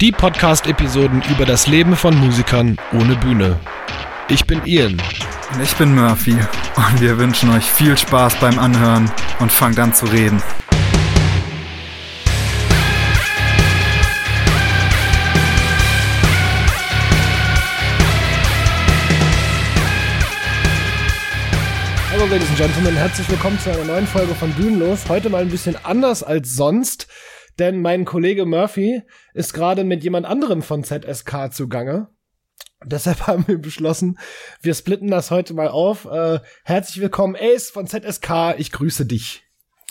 Die Podcast-Episoden über das Leben von Musikern ohne Bühne. Ich bin Ian. Und ich bin Murphy. Und wir wünschen euch viel Spaß beim Anhören und fangt an zu reden. Hallo Ladies and Gentlemen, herzlich willkommen zu einer neuen Folge von Bühnenlos. Heute mal ein bisschen anders als sonst, denn mein Kollege Murphy ist gerade mit jemand anderem von ZSK zugange. Deshalb haben wir beschlossen, wir splitten das heute mal auf. Äh, herzlich willkommen, Ace von ZSK. Ich grüße dich.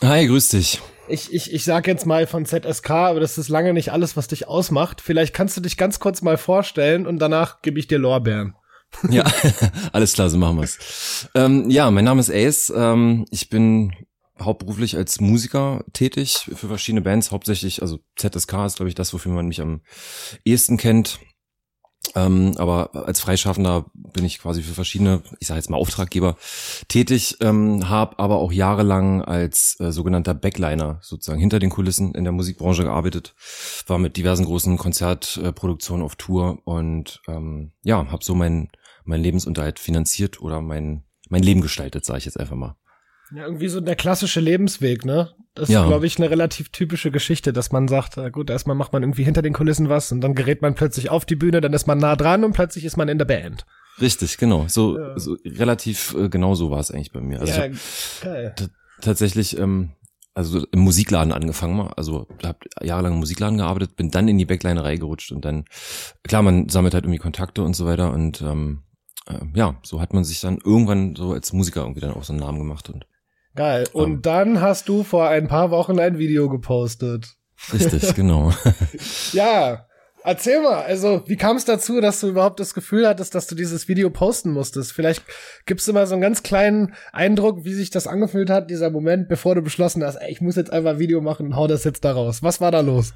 Hi, grüß dich. Ich, ich, ich sag jetzt mal von ZSK, aber das ist lange nicht alles, was dich ausmacht. Vielleicht kannst du dich ganz kurz mal vorstellen und danach gebe ich dir Lorbeeren. Ja, alles klar, so machen wir's. Ähm, ja, mein Name ist Ace. Ähm, ich bin hauptberuflich als Musiker tätig für verschiedene Bands, hauptsächlich, also ZSK ist, glaube ich, das, wofür man mich am ehesten kennt. Ähm, aber als Freischaffender bin ich quasi für verschiedene, ich sage jetzt mal Auftraggeber tätig, ähm, habe aber auch jahrelang als äh, sogenannter Backliner sozusagen hinter den Kulissen in der Musikbranche gearbeitet, war mit diversen großen Konzertproduktionen auf Tour und ähm, ja, habe so mein mein Lebensunterhalt finanziert oder mein mein Leben gestaltet, sage ich jetzt einfach mal. Ja, irgendwie so der klassische Lebensweg, ne? Das Ja. ist, glaube ich, eine relativ typische Geschichte, dass man sagt, äh, gut, erstmal macht man irgendwie hinter den Kulissen was und dann gerät man plötzlich auf die Bühne, dann ist man nah dran und plötzlich ist man in der Band. Richtig, genau. So, Ja. so relativ äh, genau so war es eigentlich bei mir. Also ja, geil. tatsächlich ähm, also im Musikladen angefangen mal, also habe jahrelang im Musikladen gearbeitet, bin dann in die Backlinerei gerutscht und dann klar, man sammelt halt irgendwie Kontakte und so weiter und ähm, äh, ja, so hat man sich dann irgendwann so als Musiker irgendwie dann auch so einen Namen gemacht und Geil. Und Ähm. dann hast du vor ein paar Wochen ein Video gepostet. richtig, genau. Ja, erzähl mal, also wie kam es dazu, dass du überhaupt das Gefühl hattest, dass du dieses Video posten musstest? Vielleicht gibst du mal so einen ganz kleinen Eindruck, wie sich das angefühlt hat, dieser Moment, bevor du beschlossen hast, ey, ich muss jetzt einfach ein Video machen und hau das jetzt da raus. Was war da los?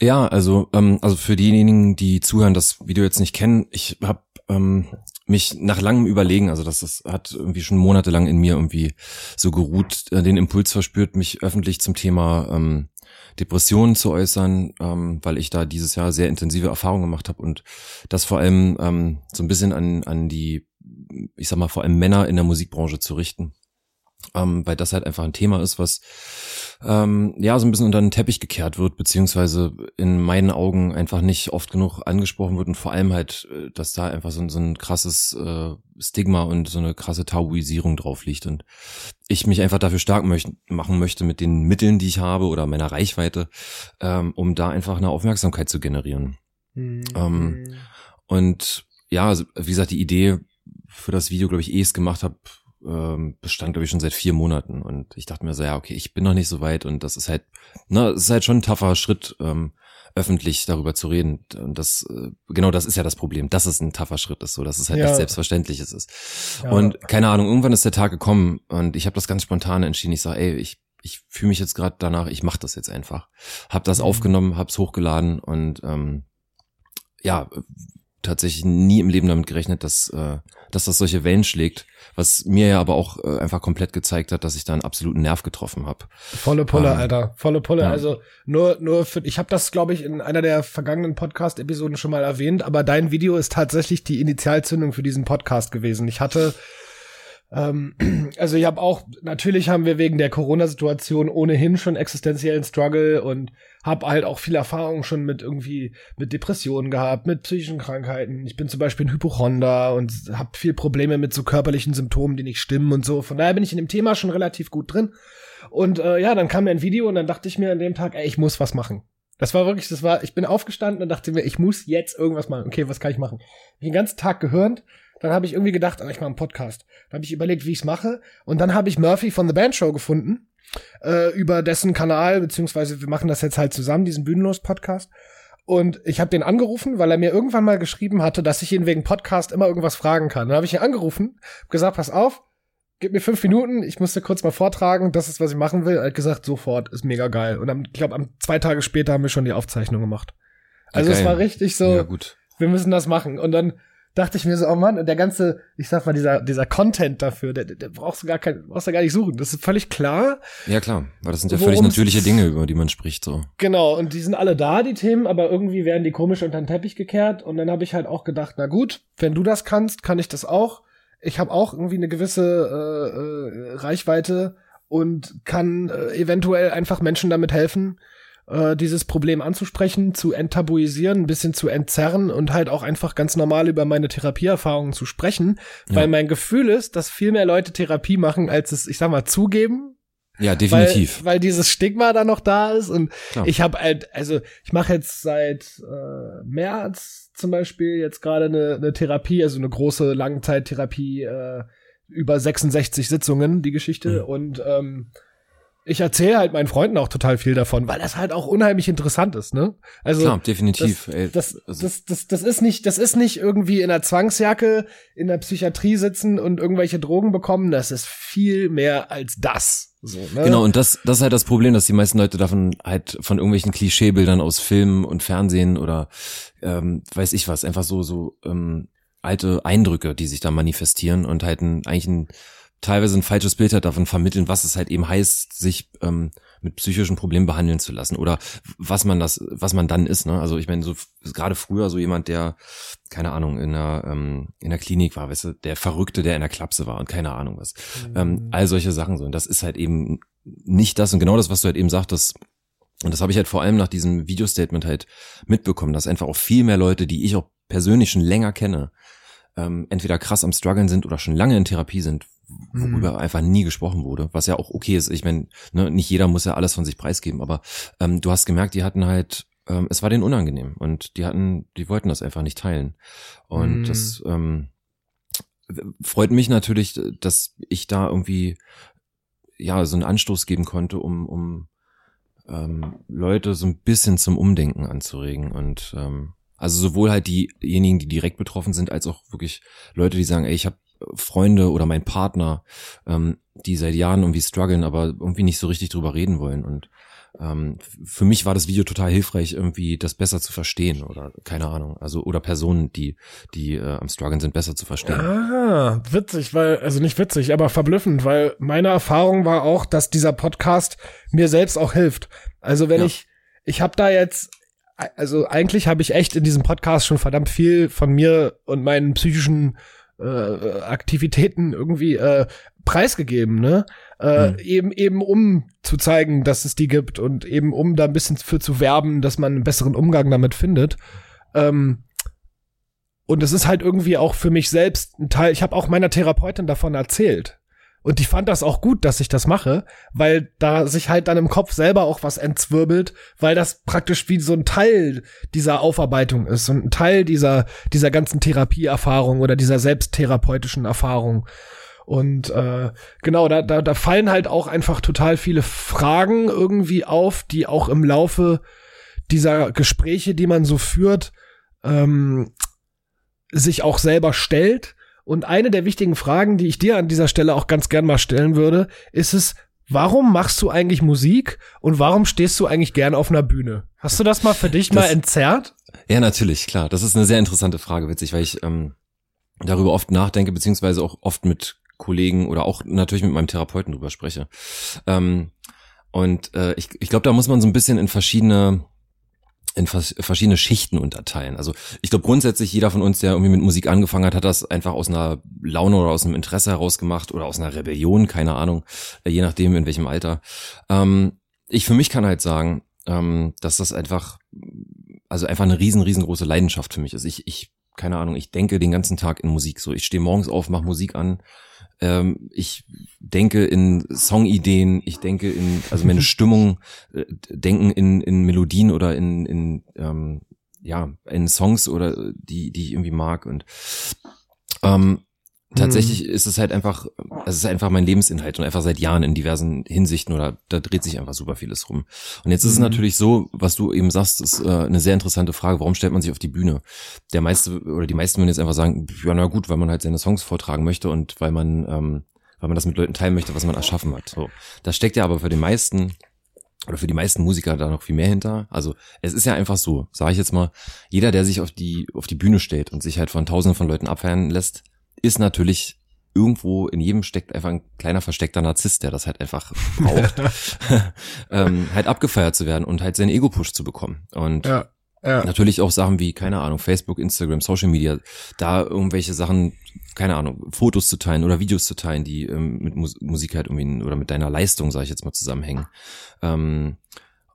Ja, also ähm, also für diejenigen, die zuhören, das Video jetzt nicht kennen, ich habe ähm, mich nach langem Überlegen, also das, das hat irgendwie schon monatelang in mir irgendwie so geruht, äh, den Impuls verspürt, mich öffentlich zum Thema ähm, Depressionen zu äußern, ähm, weil ich da dieses Jahr sehr intensive Erfahrungen gemacht habe und das vor allem ähm, so ein bisschen an an die, ich sag mal vor allem Männer in der Musikbranche zu richten, ähm, weil das halt einfach ein Thema ist, was ähm, ja so ein bisschen unter den Teppich gekehrt wird, beziehungsweise in meinen Augen einfach nicht oft genug angesprochen wird und vor allem halt, äh, dass da einfach so, ein- so ein krasses äh, Stigma und so eine krasse Tabuisierung drauf liegt und ich mich einfach dafür stark möcht machen möchte mit den Mitteln, die ich habe oder meiner Reichweite, ähm, um da einfach eine Aufmerksamkeit zu generieren. Ähm, Und ja, also, wie gesagt, die Idee für das Video, glaube ich, eh es gemacht habe, ähm, bestand, glaube ich, schon seit vier Monaten. Und ich dachte mir so, ja, okay, ich bin noch nicht so weit und das ist halt, ne, es ist halt schon ein taffer Schritt, ähm, öffentlich darüber zu reden. Und das, äh, genau das ist ja das Problem, dass es ein taffer Schritt ist, so dass es halt Ja. nichts Selbstverständliches ist. Ja. Und keine Ahnung, irgendwann ist der Tag gekommen und ich habe das ganz spontan entschieden. Ich sage, ey, ich, ich fühle mich jetzt gerade danach, ich mache das jetzt einfach. Hab das Mhm. aufgenommen, hab's hochgeladen und ähm, ja, tatsächlich nie im Leben damit gerechnet, dass, äh, dass das solche Wellen schlägt, was mir ja aber auch äh, einfach komplett gezeigt hat, dass ich da einen absoluten Nerv getroffen habe. Volle Pulle, Ähm, Alter. Volle Pulle. ja. Also nur, nur für, ich habe das, glaube ich, in einer der vergangenen Podcast-Episoden schon mal erwähnt, aber dein Video ist tatsächlich die Initialzündung für diesen Podcast gewesen. Ich hatte, ähm, also ich habe auch, natürlich haben wir wegen der Corona-Situation ohnehin schon existenziellen Struggle und habe halt auch viel Erfahrung schon mit irgendwie mit Depressionen gehabt, mit psychischen Krankheiten. Ich bin zum Beispiel ein Hypochonder und habe viel Probleme mit so körperlichen Symptomen, die nicht stimmen und so. Von daher bin ich in dem Thema schon relativ gut drin. Und äh, ja, dann kam mir ein Video und dann dachte ich mir an dem Tag, ey, ich muss was machen. Das war wirklich, das war, ich bin aufgestanden und dachte mir, ich muss jetzt irgendwas machen. Okay, was kann ich machen? Ich den ganzen Tag gehört, dann habe ich irgendwie gedacht, ah, ich mache einen Podcast. Dann habe ich überlegt, wie ich es mache. Und dann habe ich Murphy von The Band Show gefunden, äh, über dessen Kanal, beziehungsweise wir machen das jetzt halt zusammen, diesen Bühnenlos-Podcast. Und ich habe den angerufen, weil er mir irgendwann mal geschrieben hatte, dass ich ihn wegen Podcast immer irgendwas fragen kann. Dann habe ich ihn angerufen, gesagt, pass auf, gib mir fünf Minuten, ich musste kurz mal vortragen, das ist, was ich machen will. Er hat gesagt, sofort, ist mega geil. Und am, ich glaube, am zwei Tage später haben wir schon die Aufzeichnung gemacht. Also es geil. war richtig so, Ja, wir müssen das machen. Und dann dachte ich mir so, oh Mann, der ganze, ich sag mal, dieser, dieser Content dafür, der, der brauchst du gar kein, brauchst du gar nicht suchen. Das ist völlig klar. Ja, klar. Weil das sind ja völlig natürliche Dinge, über die man spricht, so. Genau. Und die sind alle da, die Themen, aber irgendwie werden die komisch unter den Teppich gekehrt. Und dann habe ich halt auch gedacht, na gut, wenn du das kannst, kann ich das auch. Ich habe auch irgendwie eine gewisse äh, äh, Reichweite und kann äh, eventuell einfach Menschen damit helfen, äh, dieses Problem anzusprechen, zu enttabuisieren, ein bisschen zu entzerren und halt auch einfach ganz normal über meine Therapieerfahrungen zu sprechen, ja. weil mein Gefühl ist, dass viel mehr Leute Therapie machen, als es, ich sag mal, zugeben. Ja, definitiv. Weil, weil dieses Stigma da noch da ist und Klar. ich habe halt, also ich mache jetzt seit äh, März zum Beispiel jetzt gerade eine, eine Therapie, also eine große Langzeittherapie äh, über 66 Sitzungen, die Geschichte mhm. und ähm, ich erzähle halt meinen Freunden auch total viel davon, weil das halt auch unheimlich interessant ist, ne? Also Klar, definitiv. Das, ey, das, also das, das, das, ist nicht, das ist nicht irgendwie in der Zwangsjacke in der Psychiatrie sitzen und irgendwelche Drogen bekommen. Das ist viel mehr als das. So, ne? Genau, und das, das ist halt das Problem, dass die meisten Leute davon halt von irgendwelchen Klischeebildern aus Filmen und Fernsehen oder ähm, weiß ich was, einfach so, so ähm, alte Eindrücke, die sich da manifestieren und halt ein, eigentlich ein teilweise ein falsches Bild hat davon vermitteln, was es halt eben heißt, sich ähm, mit psychischen Problemen behandeln zu lassen oder was man das, was man dann ist. Ne? Also ich meine, so gerade früher so jemand, der keine Ahnung in der ähm, in der Klinik war, weißt du, der Verrückte, der in der Klapse war und keine Ahnung was, mhm. ähm, all solche Sachen so. Und das ist halt eben nicht das und genau das, was du halt eben sagtest. Und das habe ich halt vor allem nach diesem Videostatement halt mitbekommen, dass einfach auch viel mehr Leute, die ich auch persönlich schon länger kenne, ähm, entweder krass am struggeln sind oder schon lange in Therapie sind, worüber mhm. einfach nie gesprochen wurde, was ja auch okay ist. Ich meine, ne, nicht jeder muss ja alles von sich preisgeben, aber ähm, du hast gemerkt, die hatten halt, ähm, es war denen unangenehm und die hatten, die wollten das einfach nicht teilen. Und mhm. das ähm, freut mich natürlich, dass ich da irgendwie ja so einen Anstoß geben konnte, um, um ähm, Leute so ein bisschen zum Umdenken anzuregen und ähm, also sowohl halt diejenigen, die direkt betroffen sind, als auch wirklich Leute, die sagen, ey, ich habe Freunde oder mein Partner, ähm, die seit Jahren irgendwie strugglen, aber irgendwie nicht so richtig drüber reden wollen. Und ähm, für mich war das Video total hilfreich, irgendwie das besser zu verstehen oder keine Ahnung. Also oder Personen, die die äh, am struggeln sind, besser zu verstehen. Ah, witzig, weil also nicht witzig, aber verblüffend, weil meine Erfahrung war auch, dass dieser Podcast mir selbst auch hilft. Also wenn ja. ich ich habe da jetzt also eigentlich habe ich echt in diesem Podcast schon verdammt viel von mir und meinen psychischen äh, Aktivitäten irgendwie äh, preisgegeben, ne? Äh, mhm. Eben eben um zu zeigen, dass es die gibt und eben um da ein bisschen für zu werben, dass man einen besseren Umgang damit findet. Ähm, und es ist halt irgendwie auch für mich selbst ein Teil. Ich habe auch meiner Therapeutin davon erzählt. Und ich fand das auch gut, dass ich das mache, weil da sich halt dann im Kopf selber auch was entzwirbelt, weil das praktisch wie so ein Teil dieser Aufarbeitung ist und ein Teil dieser, dieser ganzen Therapieerfahrung oder dieser selbsttherapeutischen Erfahrung. Und äh, genau, da, da, da fallen halt auch einfach total viele Fragen irgendwie auf, die auch im Laufe dieser Gespräche, die man so führt, ähm, sich auch selber stellt und eine der wichtigen Fragen, die ich dir an dieser Stelle auch ganz gern mal stellen würde, ist es, warum machst du eigentlich Musik und warum stehst du eigentlich gern auf einer Bühne? Hast du das mal für dich das, mal entzerrt? Ja, natürlich, klar. Das ist eine sehr interessante Frage, witzig, weil ich ähm, darüber oft nachdenke, beziehungsweise auch oft mit Kollegen oder auch natürlich mit meinem Therapeuten drüber spreche. Ähm, und äh, ich, ich glaube, da muss man so ein bisschen in verschiedene in verschiedene Schichten unterteilen. Also ich glaube grundsätzlich jeder von uns, der irgendwie mit Musik angefangen hat, hat das einfach aus einer Laune oder aus einem Interesse heraus gemacht oder aus einer Rebellion, keine Ahnung, äh, je nachdem in welchem Alter. Ähm, ich für mich kann halt sagen, ähm, dass das einfach, also einfach eine riesen, riesengroße Leidenschaft für mich ist. Ich, ich, keine Ahnung, ich denke den ganzen Tag in Musik. So, ich stehe morgens auf, mache Musik an, ähm, ich denke in Songideen, ich denke in, also meine Stimmung, äh, denken in, in Melodien oder in, in ähm, ja, in Songs oder die, die ich irgendwie mag. Und ähm, tatsächlich mhm. ist es halt einfach, es ist einfach mein Lebensinhalt und einfach seit Jahren in diversen Hinsichten oder da dreht sich einfach super vieles rum. Und jetzt ist es mhm. natürlich so, was du eben sagst, ist äh, eine sehr interessante Frage. Warum stellt man sich auf die Bühne? Der meiste oder die meisten würden jetzt einfach sagen, ja na gut, weil man halt seine Songs vortragen möchte und weil man, ähm, weil man das mit Leuten teilen möchte, was man erschaffen hat. So, das steckt ja aber für den meisten oder für die meisten Musiker da noch viel mehr hinter. Also es ist ja einfach so, sage ich jetzt mal, jeder, der sich auf die auf die Bühne stellt und sich halt von Tausenden von Leuten abfeiern lässt, ist natürlich irgendwo in jedem steckt einfach ein kleiner versteckter Narzisst, der das halt einfach braucht, ähm, halt abgefeiert zu werden und halt seinen Ego-Push zu bekommen. Und ja. Ja. Natürlich auch Sachen wie, keine Ahnung, Facebook, Instagram, Social Media, da irgendwelche Sachen, keine Ahnung, Fotos zu teilen oder Videos zu teilen, die ähm, mit Mus Musik halt irgendwie oder mit deiner Leistung, sage ich jetzt mal, zusammenhängen. Ähm,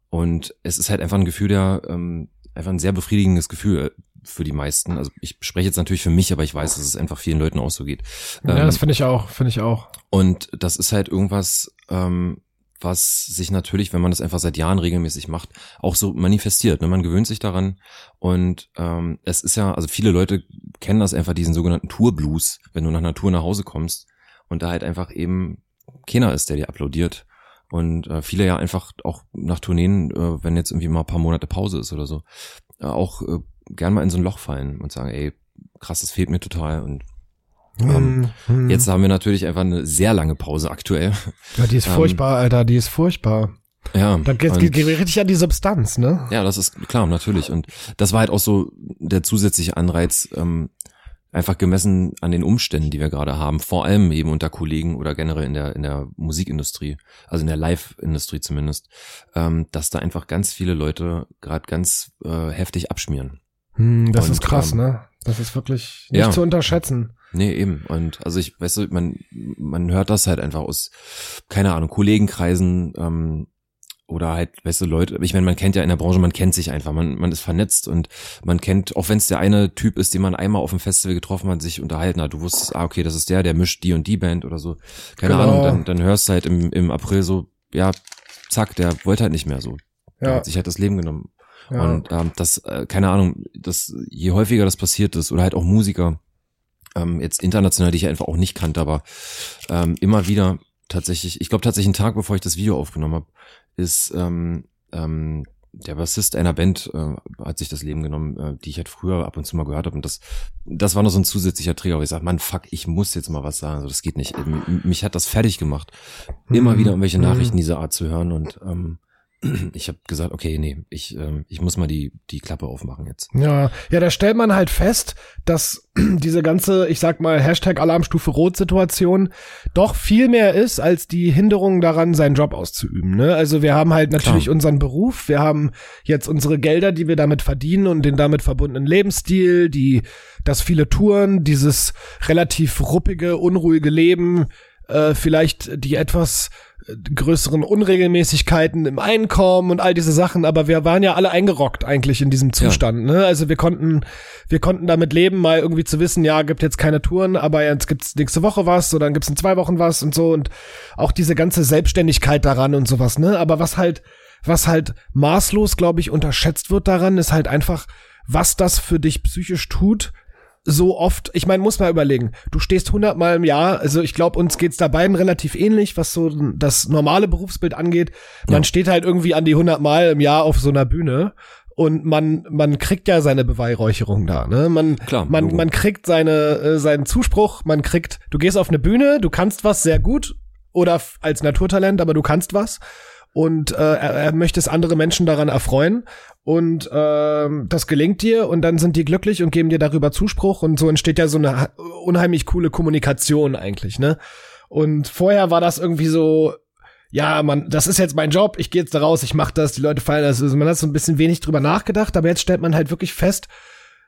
und es ist halt einfach ein Gefühl der, ähm, einfach ein sehr befriedigendes Gefühl für die meisten. Also ich spreche jetzt natürlich für mich, aber ich weiß, dass es einfach vielen Leuten auch so geht. Ja, ähm, das finde ich auch, finde ich auch. Und das ist halt irgendwas, ähm, was sich natürlich, wenn man das einfach seit Jahren regelmäßig macht, auch so manifestiert. Ne? Man gewöhnt sich daran und ähm, es ist ja, also viele Leute kennen das einfach, diesen sogenannten Tourblues, wenn du nach einer Tour nach Hause kommst und da halt einfach eben keiner ist, der dir applaudiert. Und äh, viele ja einfach auch nach Tourneen, äh, wenn jetzt irgendwie mal ein paar Monate Pause ist oder so, äh, auch äh, gern mal in so ein Loch fallen und sagen, ey, krass, das fehlt mir total und ähm, hm. Jetzt haben wir natürlich einfach eine sehr lange Pause aktuell. Ja, die ist ähm, furchtbar, Alter, die ist furchtbar. Ja. Dann geht, geht, geht richtig an die Substanz, ne? Ja, das ist klar, natürlich. Und das war halt auch so der zusätzliche Anreiz, ähm, einfach gemessen an den Umständen, die wir gerade haben, vor allem eben unter Kollegen oder generell in der in der Musikindustrie, also in der Live-Industrie zumindest, ähm, dass da einfach ganz viele Leute gerade ganz äh, heftig abschmieren. Hm, das Und, ist krass, ähm, ne? Das ist wirklich nicht ja. zu unterschätzen. Nee, eben. Und also ich, weißt du, man, man hört das halt einfach aus, keine Ahnung, Kollegenkreisen, ähm, oder halt, weißt du, Leute, ich meine, man kennt ja in der Branche, man kennt sich einfach, man, man ist vernetzt und man kennt, auch wenn es der eine Typ ist, den man einmal auf dem Festival getroffen hat, sich unterhalten hat, du wusstest, ah, okay, das ist der, der mischt die und die Band oder so. Keine genau. Ahnung, dann, dann hörst du halt im, im April so, ja, zack, der wollte halt nicht mehr so. Ja. Der hat sich halt das Leben genommen. Ja. Und ähm, das, äh, keine Ahnung, das, je häufiger das passiert ist, oder halt auch Musiker, ähm, jetzt international, die ich einfach auch nicht kannte, aber ähm, immer wieder tatsächlich, ich glaube tatsächlich einen Tag, bevor ich das Video aufgenommen habe, ist ähm, ähm, der Bassist einer Band äh, hat sich das Leben genommen, äh, die ich halt früher ab und zu mal gehört habe. Und das, das war noch so ein zusätzlicher Trigger, wo ich sage, Mann, fuck, ich muss jetzt mal was sagen. Also das geht nicht. Mich hat das fertig gemacht, immer mhm. wieder irgendwelche mhm. Nachrichten dieser Art zu hören. Und ähm, ich habe gesagt, okay, nee, ich, ähm, ich muss mal die, die Klappe aufmachen jetzt. Ja, ja, da stellt man halt fest, dass diese ganze, ich sag mal, Hashtag Alarmstufe Rot Situation doch viel mehr ist, als die Hinderung daran, seinen Job auszuüben. Ne? Also wir haben halt natürlich Klar. unseren Beruf, wir haben jetzt unsere Gelder, die wir damit verdienen und den damit verbundenen Lebensstil, die, das viele Touren, dieses relativ ruppige, unruhige Leben, äh, vielleicht die etwas größeren Unregelmäßigkeiten im Einkommen und all diese Sachen, aber wir waren ja alle eingerockt eigentlich in diesem Zustand, ja. ne? Also wir konnten, wir konnten damit leben, mal irgendwie zu wissen, ja, gibt jetzt keine Touren, aber jetzt gibt's nächste Woche was oder dann gibt's in zwei Wochen was und so und auch diese ganze Selbstständigkeit daran und sowas, ne? Aber was halt, was halt maßlos, glaube ich, unterschätzt wird daran, ist halt einfach, was das für dich psychisch tut, so oft, ich meine, muss mal überlegen, du stehst hundertmal im Jahr, also ich glaube, uns geht's da beiden relativ ähnlich, was so das normale Berufsbild angeht. Man ja. steht halt irgendwie an die hundertmal im Jahr auf so einer Bühne und man man kriegt ja seine Beweihräucherung da, ne? Man Klar, man man kriegt seine äh, seinen Zuspruch, man kriegt, du gehst auf eine Bühne, du kannst was sehr gut oder als Naturtalent, aber du kannst was und äh, er, er möchte es andere Menschen daran erfreuen und ähm, das gelingt dir und dann sind die glücklich und geben dir darüber Zuspruch und so entsteht ja so eine unheimlich coole Kommunikation eigentlich, ne? Und vorher war das irgendwie so, ja, man, das ist jetzt mein Job, ich gehe jetzt da raus, ich mache das, die Leute feiern das. Also man hat so ein bisschen wenig drüber nachgedacht, aber jetzt stellt man halt wirklich fest,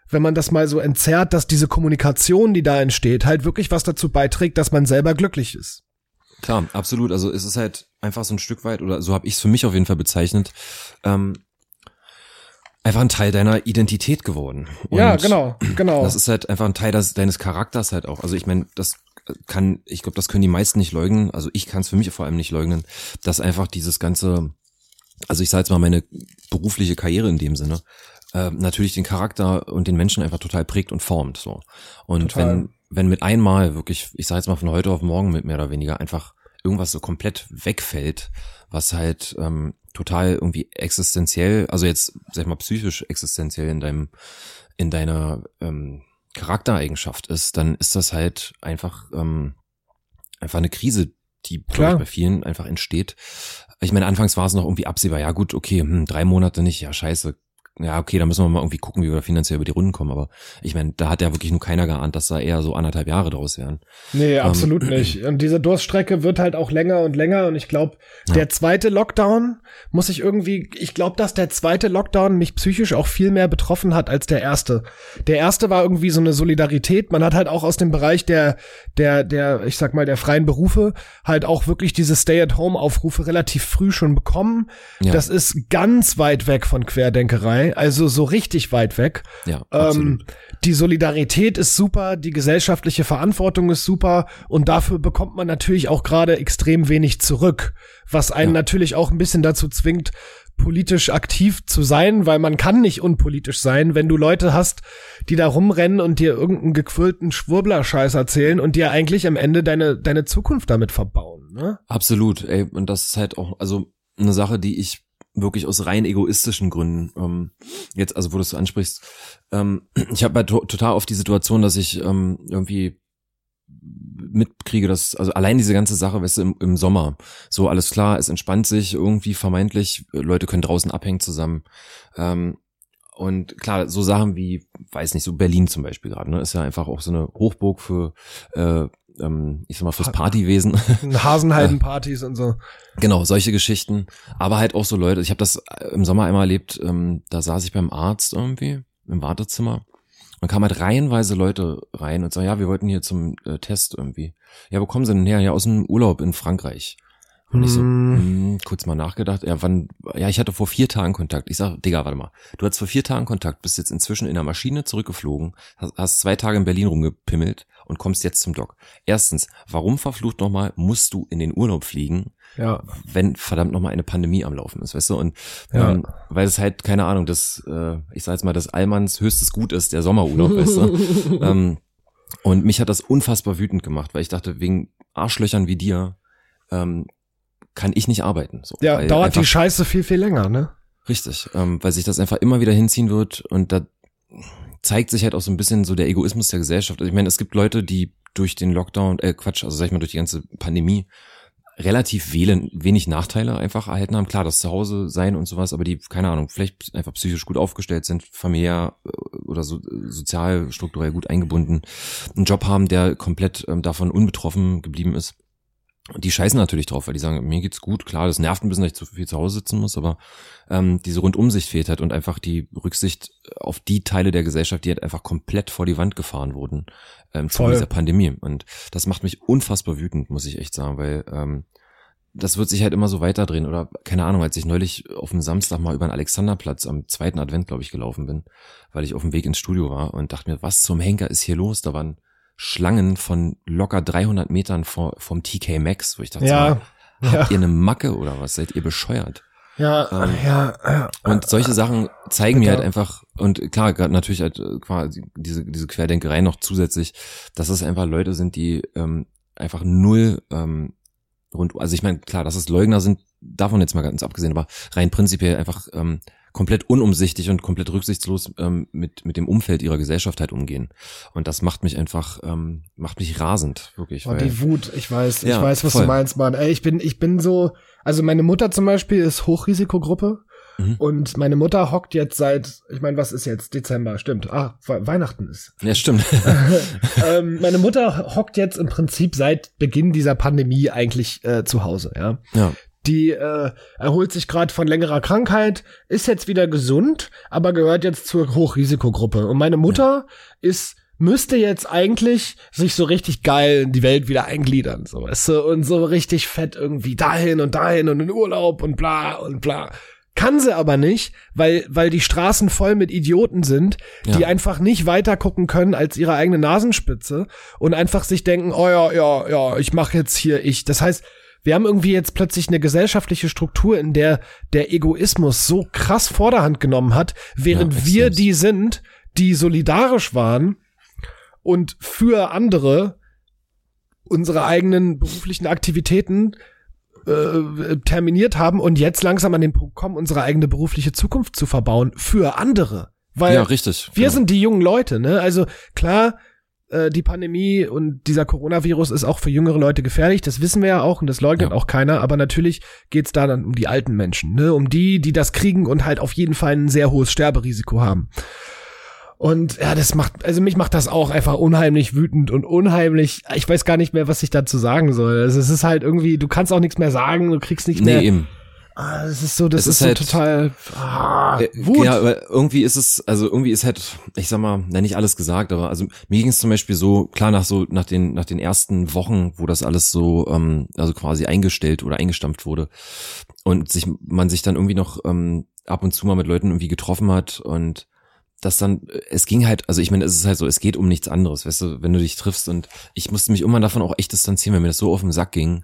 wenn man das mal so entzerrt, dass diese Kommunikation, die da entsteht, halt wirklich was dazu beiträgt, dass man selber glücklich ist. Klar, absolut. Also es ist halt einfach so ein Stück weit, oder so habe ich es für mich auf jeden Fall bezeichnet, ähm, einfach ein Teil deiner Identität geworden. Und ja, genau, genau. Das ist halt einfach ein Teil des, deines Charakters halt auch. Also ich meine, das kann, ich glaube, das können die meisten nicht leugnen. Also ich kann es für mich vor allem nicht leugnen, dass einfach dieses ganze, also ich sage jetzt mal meine berufliche Karriere in dem Sinne, äh, natürlich den Charakter und den Menschen einfach total prägt und formt. So. Und total. wenn wenn mit einmal wirklich, ich sage jetzt mal von heute auf morgen mit mehr oder weniger einfach irgendwas so komplett wegfällt, was halt ähm, total irgendwie existenziell, also jetzt sag ich mal psychisch existenziell in deinem in deiner ähm, Charaktereigenschaft ist, dann ist das halt einfach ähm, einfach eine Krise, die ich, bei vielen einfach entsteht. Ich meine, anfangs war es noch irgendwie absehbar, ja gut, okay, hm, drei Monate nicht, ja scheiße, ja, okay, da müssen wir mal irgendwie gucken, wie wir finanziell über die Runden kommen. Aber ich meine, da hat ja wirklich nur keiner geahnt, dass da eher so anderthalb Jahre draus wären. Nee, ähm, absolut nicht. Und diese Durststrecke wird halt auch länger und länger. Und ich glaube, ja. der zweite Lockdown muss ich irgendwie, ich glaube, dass der zweite Lockdown mich psychisch auch viel mehr betroffen hat als der erste. Der erste war irgendwie so eine Solidarität. Man hat halt auch aus dem Bereich der, der, der, ich sag mal, der freien Berufe halt auch wirklich diese Stay-at-Home-Aufrufe relativ früh schon bekommen. Ja. Das ist ganz weit weg von Querdenkerei also so richtig weit weg. Ja, ähm, die Solidarität ist super, die gesellschaftliche Verantwortung ist super und dafür bekommt man natürlich auch gerade extrem wenig zurück, was einen ja. natürlich auch ein bisschen dazu zwingt, politisch aktiv zu sein, weil man kann nicht unpolitisch sein, wenn du Leute hast, die da rumrennen und dir irgendeinen gequirlten Schwurbler-Scheiß erzählen und dir eigentlich am Ende deine, deine Zukunft damit verbauen. Ne? Absolut, ey, und das ist halt auch, also eine Sache, die ich wirklich aus rein egoistischen Gründen. Ähm, jetzt, also wo du es ansprichst, ähm, ich habe halt total oft die Situation, dass ich ähm, irgendwie mitkriege, dass, also allein diese ganze Sache, weißt du, im, im Sommer, so alles klar, es entspannt sich irgendwie vermeintlich, Leute können draußen abhängen zusammen. Ähm, und klar, so Sachen wie, weiß nicht, so Berlin zum Beispiel gerade, ne, ist ja einfach auch so eine Hochburg für äh, ähm, ich sag mal, fürs Partywesen. Hasenhaldenpartys und so. Genau, solche Geschichten. Aber halt auch so Leute, ich habe das im Sommer einmal erlebt, ähm, da saß ich beim Arzt irgendwie im Wartezimmer und kam halt reihenweise Leute rein und sagen, ja, wir wollten hier zum äh, Test irgendwie. Ja, wo kommen sie denn her? Ja, aus dem Urlaub in Frankreich. Und ich so, mh, hm, kurz mal nachgedacht, ja, wann, ja, ich hatte vor vier Tagen Kontakt. Ich sag, Digga, warte mal, du hattest vor vier Tagen Kontakt, bist jetzt inzwischen in der Maschine zurückgeflogen, hast, hast zwei Tage in Berlin rumgepimmelt und kommst jetzt zum Doc. Erstens, warum verflucht nochmal musst du in den Urlaub fliegen, ja. wenn verdammt nochmal eine Pandemie am Laufen ist, weißt du? Und ja. ähm, weil es halt, keine Ahnung, das, äh, ich sag jetzt mal, das Allmanns höchstes Gut ist, der Sommerurlaub, weißt du? ähm, und mich hat das unfassbar wütend gemacht, weil ich dachte, wegen Arschlöchern wie dir, ähm, kann ich nicht arbeiten. So, ja, dauert einfach, die Scheiße viel, viel länger, ne? Richtig, ähm, weil sich das einfach immer wieder hinziehen wird und da zeigt sich halt auch so ein bisschen so der Egoismus der Gesellschaft. Also ich meine, es gibt Leute, die durch den Lockdown, äh Quatsch, also sag ich mal, durch die ganze Pandemie relativ wählen, wenig Nachteile einfach erhalten haben. Klar, das Zuhause sein und sowas, aber die, keine Ahnung, vielleicht einfach psychisch gut aufgestellt sind, familiär äh, oder so, sozial, strukturell gut eingebunden, einen Job haben, der komplett ähm, davon unbetroffen geblieben ist die scheißen natürlich drauf, weil die sagen, mir geht's gut, klar, das nervt ein bisschen, dass ich zu viel zu Hause sitzen muss, aber ähm, diese Rundumsicht fehlt halt und einfach die Rücksicht auf die Teile der Gesellschaft, die halt einfach komplett vor die Wand gefahren wurden ähm, zu dieser Pandemie. Und das macht mich unfassbar wütend, muss ich echt sagen, weil ähm, das wird sich halt immer so weiterdrehen. Oder keine Ahnung, als ich neulich auf dem Samstag mal über den Alexanderplatz am zweiten Advent, glaube ich, gelaufen bin, weil ich auf dem Weg ins Studio war und dachte mir, was zum Henker ist hier los? Da waren Schlangen von locker 300 Metern vor, vom TK Max, wo ich dachte, ja, habt ihr eine Macke oder was? Seid ihr bescheuert? Ja, ähm, ja, ja. Und solche Sachen zeigen mir halt einfach, und klar, gerade natürlich halt äh, quasi diese, diese Querdenkerei noch zusätzlich, dass es einfach Leute sind, die ähm, einfach null ähm, rund, also ich meine, klar, dass es Leugner sind, davon jetzt mal ganz abgesehen, aber rein prinzipiell einfach ähm, komplett unumsichtig und komplett rücksichtslos ähm, mit, mit dem Umfeld ihrer Gesellschaft halt umgehen. Und das macht mich einfach, ähm, macht mich rasend, wirklich. Oh, weil, die Wut, ich weiß, ich ja, weiß, was voll. du meinst, Mann. Ey, ich bin, ich bin so, also meine Mutter zum Beispiel ist Hochrisikogruppe. Mhm. Und meine Mutter hockt jetzt seit, ich meine, was ist jetzt? Dezember, stimmt. Ah, Weihnachten ist. Ja, stimmt. ähm, meine Mutter hockt jetzt im Prinzip seit Beginn dieser Pandemie eigentlich äh, zu Hause, ja. Ja die äh, erholt sich gerade von längerer Krankheit, ist jetzt wieder gesund, aber gehört jetzt zur Hochrisikogruppe. Und meine Mutter ja. ist müsste jetzt eigentlich sich so richtig geil in die Welt wieder eingliedern, so weißt du, und so richtig fett irgendwie dahin und dahin und in Urlaub und bla und bla. Kann sie aber nicht, weil, weil die Straßen voll mit Idioten sind, die ja. einfach nicht weiter gucken können als ihre eigene Nasenspitze und einfach sich denken, oh ja, ja, ja, ich mach jetzt hier ich. Das heißt, wir haben irgendwie jetzt plötzlich eine gesellschaftliche Struktur, in der der Egoismus so krass Vorderhand genommen hat, während ja, wir die sind, die solidarisch waren und für andere unsere eigenen beruflichen Aktivitäten äh, terminiert haben und jetzt langsam an den Punkt kommen, unsere eigene berufliche Zukunft zu verbauen für andere. Weil ja, richtig. wir genau. sind die jungen Leute, ne? Also klar, äh, die Pandemie und dieser Coronavirus ist auch für jüngere Leute gefährlich, das wissen wir ja auch und das leugnet ja. auch keiner, aber natürlich geht's da dann um die alten Menschen, ne? um die, die das kriegen und halt auf jeden Fall ein sehr hohes Sterberisiko haben. Und ja, das macht, also mich macht das auch einfach unheimlich wütend und unheimlich, ich weiß gar nicht mehr, was ich dazu sagen soll. Also es ist halt irgendwie, du kannst auch nichts mehr sagen, du kriegst nicht mehr. Nee, eben. Ah, das ist so, das ist, ist, halt, so total ah, äh, Wut. Ja, aber irgendwie ist es, also irgendwie ist halt, ich sag mal, na, nicht alles gesagt, aber also mir ging es zum Beispiel so, klar, nach so, nach den, nach den ersten Wochen, wo das alles so, ähm, also quasi eingestellt oder eingestampft wurde und sich, man sich dann irgendwie noch ähm, ab und zu mal mit Leuten irgendwie getroffen hat und das dann, es ging halt, also ich meine, es ist halt so, es geht um nichts anderes, weißt du, wenn du dich triffst und ich musste mich irgendwann davon auch echt distanzieren, wenn mir das so auf den Sack ging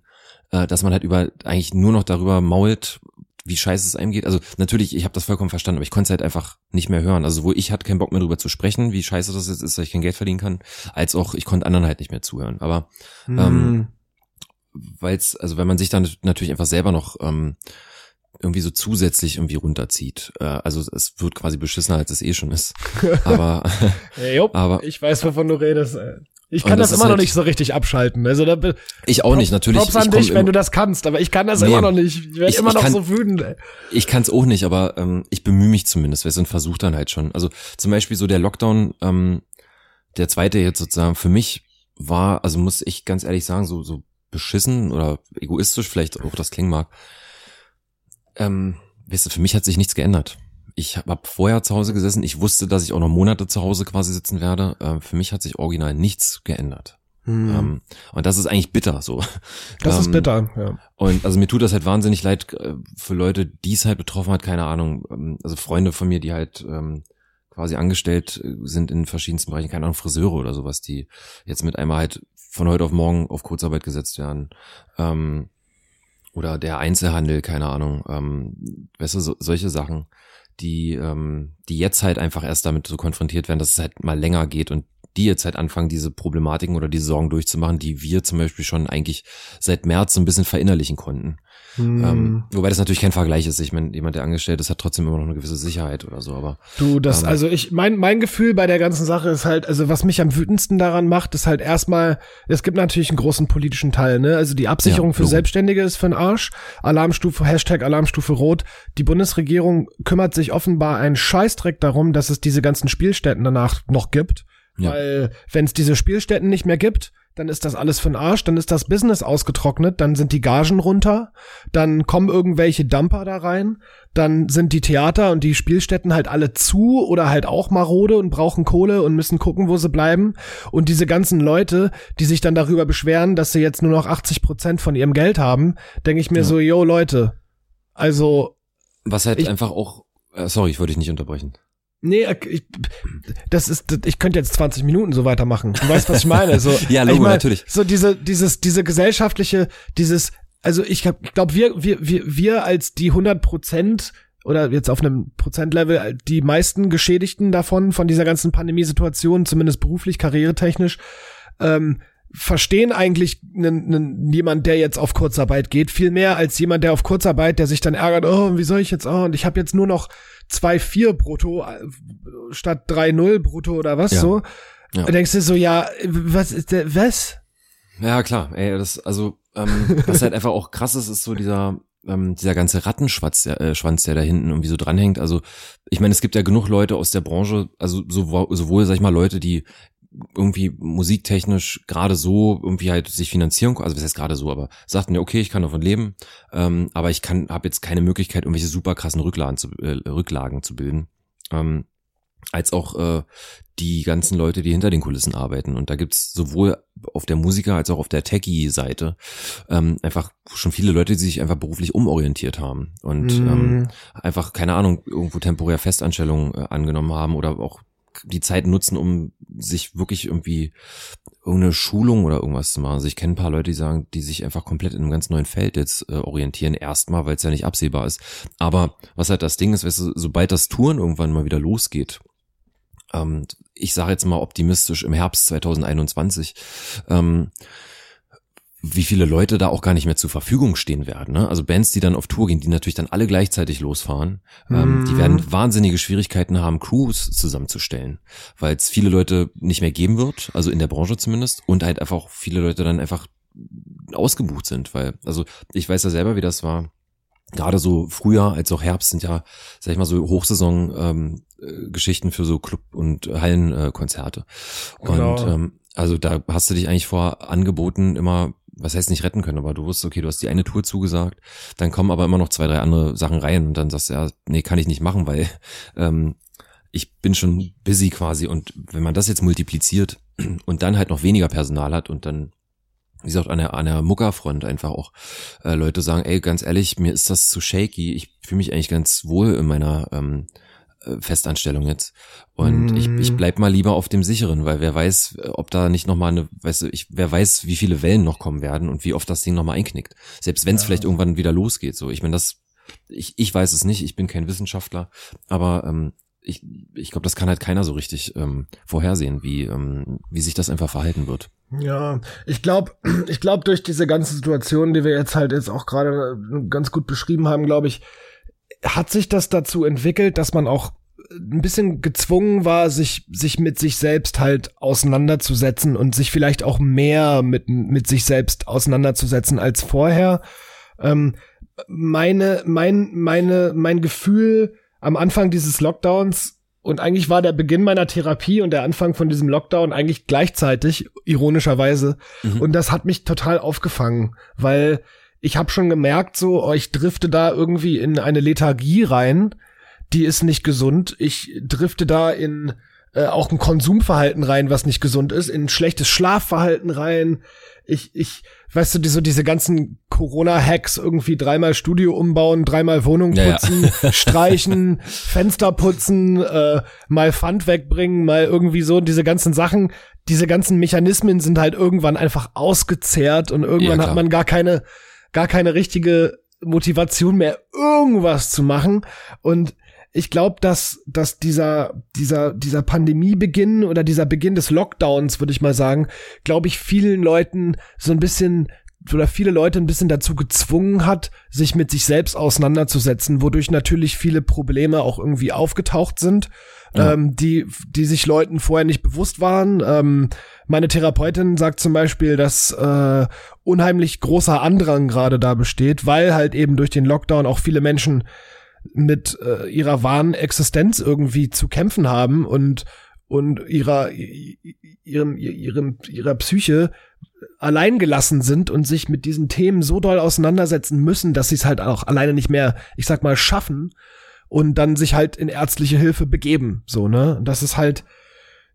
äh, dass man halt über eigentlich nur noch darüber mault, wie scheiße es einem geht. Also natürlich, ich habe das vollkommen verstanden, aber ich konnte es halt einfach nicht mehr hören. Also wo ich hatte keinen Bock mehr drüber zu sprechen, wie scheiße das jetzt ist, dass ich kein Geld verdienen kann, als auch ich konnte anderen halt nicht mehr zuhören. Aber mhm. ähm, weil es, also wenn man sich dann natürlich einfach selber noch ähm, irgendwie so zusätzlich irgendwie runterzieht. Äh, also es wird quasi beschissener, als es eh schon ist. Aber, hey, jo, aber ich weiß, wovon du redest. Ich kann das, das immer halt noch nicht so richtig abschalten. Also da, ich auch nicht, natürlich. Props an dich, wenn du das kannst, aber ich kann das nee, immer noch nicht. Ich werde immer noch kann, so wütend. Ey. Ich kann es auch nicht, aber ähm, ich bemühe mich zumindest. Wir sind versucht dann halt schon. Also zum Beispiel so der Lockdown, ähm, der zweite jetzt sozusagen für mich war, also muss ich ganz ehrlich sagen, so so beschissen oder egoistisch vielleicht auch das klingen mag. Ähm, weißt du, für mich hat sich nichts geändert ich habe vorher zu Hause gesessen. Ich wusste, dass ich auch noch Monate zu Hause quasi sitzen werde. Äh, für mich hat sich original nichts geändert. Hm. Ähm, und das ist eigentlich bitter so. Das ähm, ist bitter, ja. Und also mir tut das halt wahnsinnig leid äh, für Leute, die es halt betroffen hat, keine Ahnung. Ähm, also Freunde von mir, die halt ähm, quasi angestellt äh, sind in verschiedensten Bereichen, keine Ahnung, Friseure oder sowas, die jetzt mit einmal halt von heute auf morgen auf Kurzarbeit gesetzt werden. Ähm, oder der Einzelhandel, keine Ahnung. Ähm, weißt du, so, solche Sachen die, ähm, die jetzt halt einfach erst damit so konfrontiert werden, dass es halt mal länger geht und die jetzt halt anfangen, diese Problematiken oder diese Sorgen durchzumachen, die wir zum Beispiel schon eigentlich seit März so ein bisschen verinnerlichen konnten. Hm. Ähm, wobei das natürlich kein Vergleich ist. Ich meine, jemand, der angestellt ist, hat trotzdem immer noch eine gewisse Sicherheit oder so, aber. Du, das, ähm, also ich, mein, mein Gefühl bei der ganzen Sache ist halt, also was mich am wütendsten daran macht, ist halt erstmal, es gibt natürlich einen großen politischen Teil, ne? Also die Absicherung ja, für Selbstständige ist für den Arsch. Alarmstufe, Hashtag Alarmstufe Rot. Die Bundesregierung kümmert sich offenbar einen Scheißdreck darum, dass es diese ganzen Spielstätten danach noch gibt. Ja. Weil, wenn es diese Spielstätten nicht mehr gibt, dann ist das alles für den Arsch, dann ist das Business ausgetrocknet, dann sind die Gagen runter, dann kommen irgendwelche Dumper da rein, dann sind die Theater und die Spielstätten halt alle zu oder halt auch marode und brauchen Kohle und müssen gucken, wo sie bleiben. Und diese ganzen Leute, die sich dann darüber beschweren, dass sie jetzt nur noch 80 Prozent von ihrem Geld haben, denke ich mir ja. so, yo Leute, also. Was halt ich, einfach auch, äh, sorry, ich wollte dich nicht unterbrechen. Nee, äh, ich, das ist, ich könnte jetzt 20 Minuten so weitermachen. Du weißt, was ich meine. So, ja, Logo, ich mein, natürlich. So diese, dieses, diese gesellschaftliche, dieses, also ich glaube, ich glaub, wir, wir, wir, wir als die 100 Prozent oder jetzt auf einem Prozentlevel die meisten Geschädigten davon, von dieser ganzen Pandemiesituation, zumindest beruflich, karrieretechnisch, ähm, verstehen eigentlich einen, einen, jemand, der jetzt auf Kurzarbeit geht, viel mehr als jemand, der auf Kurzarbeit, der sich dann ärgert, oh, wie soll ich jetzt, oh, und ich habe jetzt nur noch 2,4 brutto statt 3,0 brutto oder was ja. so. Ja. Denkst du so, ja, was ist der, was? Ja, klar, ey, das, also, ähm, was halt einfach auch krass ist, ist so dieser, ähm, dieser ganze Rattenschwanz, äh, Schwanz, der da hinten irgendwie so dranhängt. Also, ich meine, es gibt ja genug Leute aus der Branche, also sowohl, sowohl sag ich mal, Leute, die irgendwie musiktechnisch gerade so irgendwie halt sich finanzieren, also was heißt gerade so, aber sagten ja, okay, ich kann davon leben, ähm, aber ich kann, habe jetzt keine Möglichkeit, irgendwelche super krassen Rücklagen zu, äh, Rücklagen zu bilden. Ähm, als auch äh, die ganzen Leute, die hinter den Kulissen arbeiten. Und da gibt's sowohl auf der Musiker- als auch auf der Techie-Seite ähm, einfach schon viele Leute, die sich einfach beruflich umorientiert haben und mm. ähm, einfach, keine Ahnung, irgendwo temporär Festanstellungen äh, angenommen haben oder auch die Zeit nutzen, um sich wirklich irgendwie irgendeine Schulung oder irgendwas zu machen. Also ich kenne ein paar Leute, die sagen, die sich einfach komplett in einem ganz neuen Feld jetzt äh, orientieren. Erstmal, weil es ja nicht absehbar ist. Aber was halt das Ding ist, weißt du, sobald das Touren irgendwann mal wieder losgeht, ähm, ich sage jetzt mal optimistisch im Herbst 2021, ähm, wie viele Leute da auch gar nicht mehr zur Verfügung stehen werden. Ne? Also Bands, die dann auf Tour gehen, die natürlich dann alle gleichzeitig losfahren, mm. ähm, die werden mhm. wahnsinnige Schwierigkeiten haben, Crews zusammenzustellen, weil es viele Leute nicht mehr geben wird, also in der Branche zumindest, und halt einfach viele Leute dann einfach ausgebucht sind, weil, also ich weiß ja selber, wie das war. Gerade so Frühjahr als auch Herbst sind ja, sag ich mal, so Hochsaison ähm, äh, Geschichten für so Club- und Hallenkonzerte. Äh, genau. Und ähm, also da hast du dich eigentlich vor Angeboten immer was heißt nicht retten können, aber du wusstest, okay, du hast die eine Tour zugesagt, dann kommen aber immer noch zwei, drei andere Sachen rein und dann sagst du, ja, nee, kann ich nicht machen, weil ähm, ich bin schon busy quasi und wenn man das jetzt multipliziert und dann halt noch weniger Personal hat und dann wie gesagt, an der, an der Muckerfront einfach auch äh, Leute sagen, ey, ganz ehrlich, mir ist das zu shaky, ich fühle mich eigentlich ganz wohl in meiner ähm, äh, Festanstellung jetzt. Und mm. ich, ich bleib mal lieber auf dem sicheren, weil wer weiß, ob da nicht nochmal eine, weißt du, ich, wer weiß, wie viele Wellen noch kommen werden und wie oft das Ding nochmal einknickt. Selbst wenn es ja. vielleicht irgendwann wieder losgeht. So, ich meine, das, ich, ich weiß es nicht, ich bin kein Wissenschaftler, aber ähm, ich, ich glaube, das kann halt keiner so richtig ähm, vorhersehen, wie, ähm, wie sich das einfach verhalten wird. Ja, ich glaube, ich glaube, durch diese ganze Situation, die wir jetzt halt jetzt auch gerade ganz gut beschrieben haben, glaube ich, hat sich das dazu entwickelt, dass man auch ein bisschen gezwungen war, sich, sich mit sich selbst halt auseinanderzusetzen und sich vielleicht auch mehr mit, mit sich selbst auseinanderzusetzen als vorher. Ähm, meine, mein, meine, mein Gefühl am Anfang dieses Lockdowns und eigentlich war der Beginn meiner Therapie und der Anfang von diesem Lockdown eigentlich gleichzeitig, ironischerweise. Mhm. Und das hat mich total aufgefangen, weil ich habe schon gemerkt, so, oh, ich drifte da irgendwie in eine Lethargie rein, die ist nicht gesund. Ich drifte da in äh, auch ein Konsumverhalten rein, was nicht gesund ist, in ein schlechtes Schlafverhalten rein. Ich, ich, weißt du, die, so diese ganzen Corona-Hacks irgendwie dreimal Studio umbauen, dreimal Wohnung putzen, ja, ja. streichen, Fenster putzen, äh, mal Pfand wegbringen, mal irgendwie so, diese ganzen Sachen, diese ganzen Mechanismen sind halt irgendwann einfach ausgezehrt und irgendwann ja, hat man gar keine gar keine richtige Motivation mehr, irgendwas zu machen. Und ich glaube, dass, dass dieser, dieser, dieser Pandemiebeginn oder dieser Beginn des Lockdowns, würde ich mal sagen, glaube ich, vielen Leuten so ein bisschen oder viele Leute ein bisschen dazu gezwungen hat, sich mit sich selbst auseinanderzusetzen, wodurch natürlich viele Probleme auch irgendwie aufgetaucht sind, ja. ähm, die, die sich Leuten vorher nicht bewusst waren. Ähm, meine Therapeutin sagt zum Beispiel, dass äh, unheimlich großer Andrang gerade da besteht, weil halt eben durch den Lockdown auch viele Menschen mit äh, ihrer wahren Existenz irgendwie zu kämpfen haben und und ihrer ihrem ihrem ihrer Psyche allein gelassen sind und sich mit diesen Themen so doll auseinandersetzen müssen, dass sie es halt auch alleine nicht mehr, ich sag mal, schaffen und dann sich halt in ärztliche Hilfe begeben, so, ne? Das ist halt